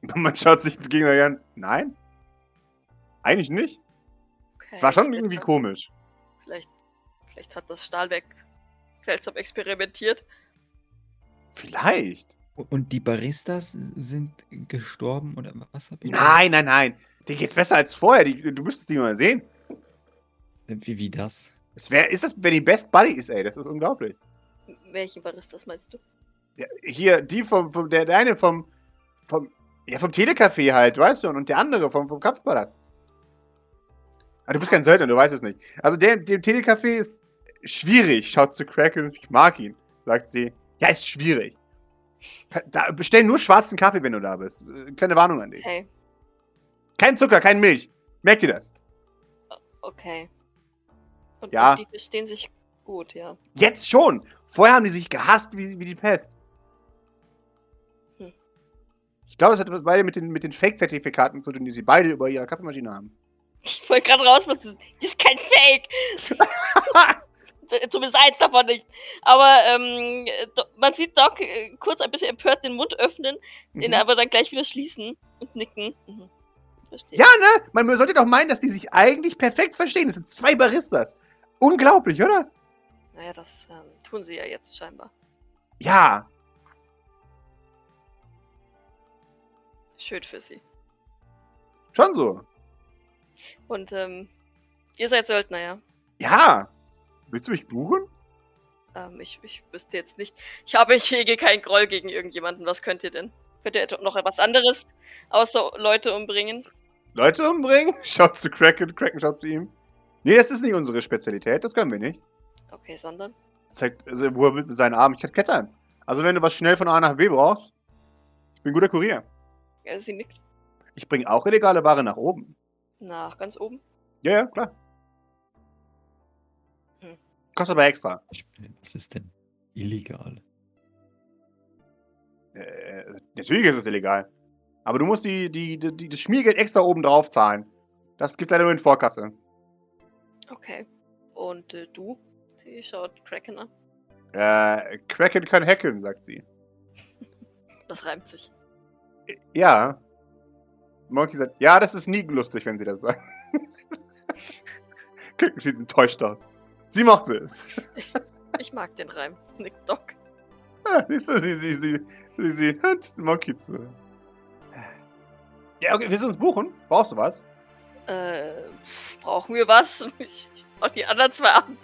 Man schaut sich gegenüber an. Nein? Eigentlich nicht. Okay, Es war schon irgendwie hat- komisch. Vielleicht, vielleicht hat das Stahlwerk seltsam experimentiert. Vielleicht. Und die Baristas sind gestorben oder was hab ich? Nein, nein, nein. Dir geht's besser als vorher. Die, du müsstest die mal sehen. Wie, wie das? Es wär, ist das, wenn die Best Buddies, ey. Das ist unglaublich. Welche Baristas meinst du? Ja, hier, die vom, vom der, der eine vom, vom, ja, vom Telecafé halt, weißt du, und der andere vom, vom Kampfpalast. Ah, du bist kein Söldner, du weißt es nicht. Also der, dem Telecafé ist schwierig, schaut zu Kraken, ich mag ihn, sagt sie. Ja, ist schwierig. Da, bestell nur schwarzen Kaffee, wenn du da bist. Kleine Warnung an dich. Okay, Kein Zucker, kein Milch. Merkt ihr das? okay. Und, Ja. und die verstehen sich gut, ja. Jetzt schon. Vorher haben die sich gehasst wie, wie die Pest. Hm. Ich glaube, das hat was beide mit den, mit den Fake-Zertifikaten zu tun, die sie beide über ihre Kaffeemaschine haben. Ich wollte gerade raus, was. Das ist kein Fake! Zumindest eins davon nicht. Aber ähm, man sieht Doc äh, kurz ein bisschen empört den Mund öffnen, den Mhm. aber dann gleich wieder schließen und nicken. Mhm. Verstehe. Ja, ne? Man sollte doch meinen, dass die sich eigentlich perfekt verstehen. Das sind zwei Baristas. Unglaublich, oder? Naja, das ähm, tun sie ja jetzt scheinbar. Ja. Schön für sie. Schon so. Und ähm, ihr seid Söldner, ja? Ja. Willst du mich buchen? Ähm, ich, ich wüsste jetzt nicht. Ich habe, ich hege keinen Groll gegen irgendjemanden. Was könnt ihr denn? Könnt ihr noch etwas anderes außer Leute umbringen? Leute umbringen? Schaut zu Kraken, Kraken schaut zu ihm. Nee, das ist nicht unsere Spezialität, das können wir nicht. Okay, sondern? Zeigt, also, wo er mit seinen Armen, ich kann klettern. Also, wenn du was schnell von A nach B brauchst, ich bin ein guter Kurier. Ja, sie nickt. Ich bringe auch illegale Ware nach oben. Nach ganz oben. Ja, ja, klar. Hm. Kostet aber extra. Was ist denn illegal? Äh, natürlich ist es illegal. Aber du musst die, die, die, die, das Schmiergeld extra oben drauf zahlen. Das gibt's leider nur in Vorkasse. Okay. Und äh, du? Sie schaut Kraken an. Äh, Kraken kann hacken, sagt sie. Das reimt sich. Äh, Ja. Monkey sagt, ja, das ist nie lustig, wenn sie das sagen. Kraken sieht enttäuscht aus. Sie mochte es. Ich mag den Reim. Nickt Doc. Ah, siehst du, sie, sie, sie, sie, sie hört Monkey zu. Ja, okay, willst du uns buchen? Brauchst du was? Äh, pff, brauchen wir was? Ich, ich schau die anderen zwei an.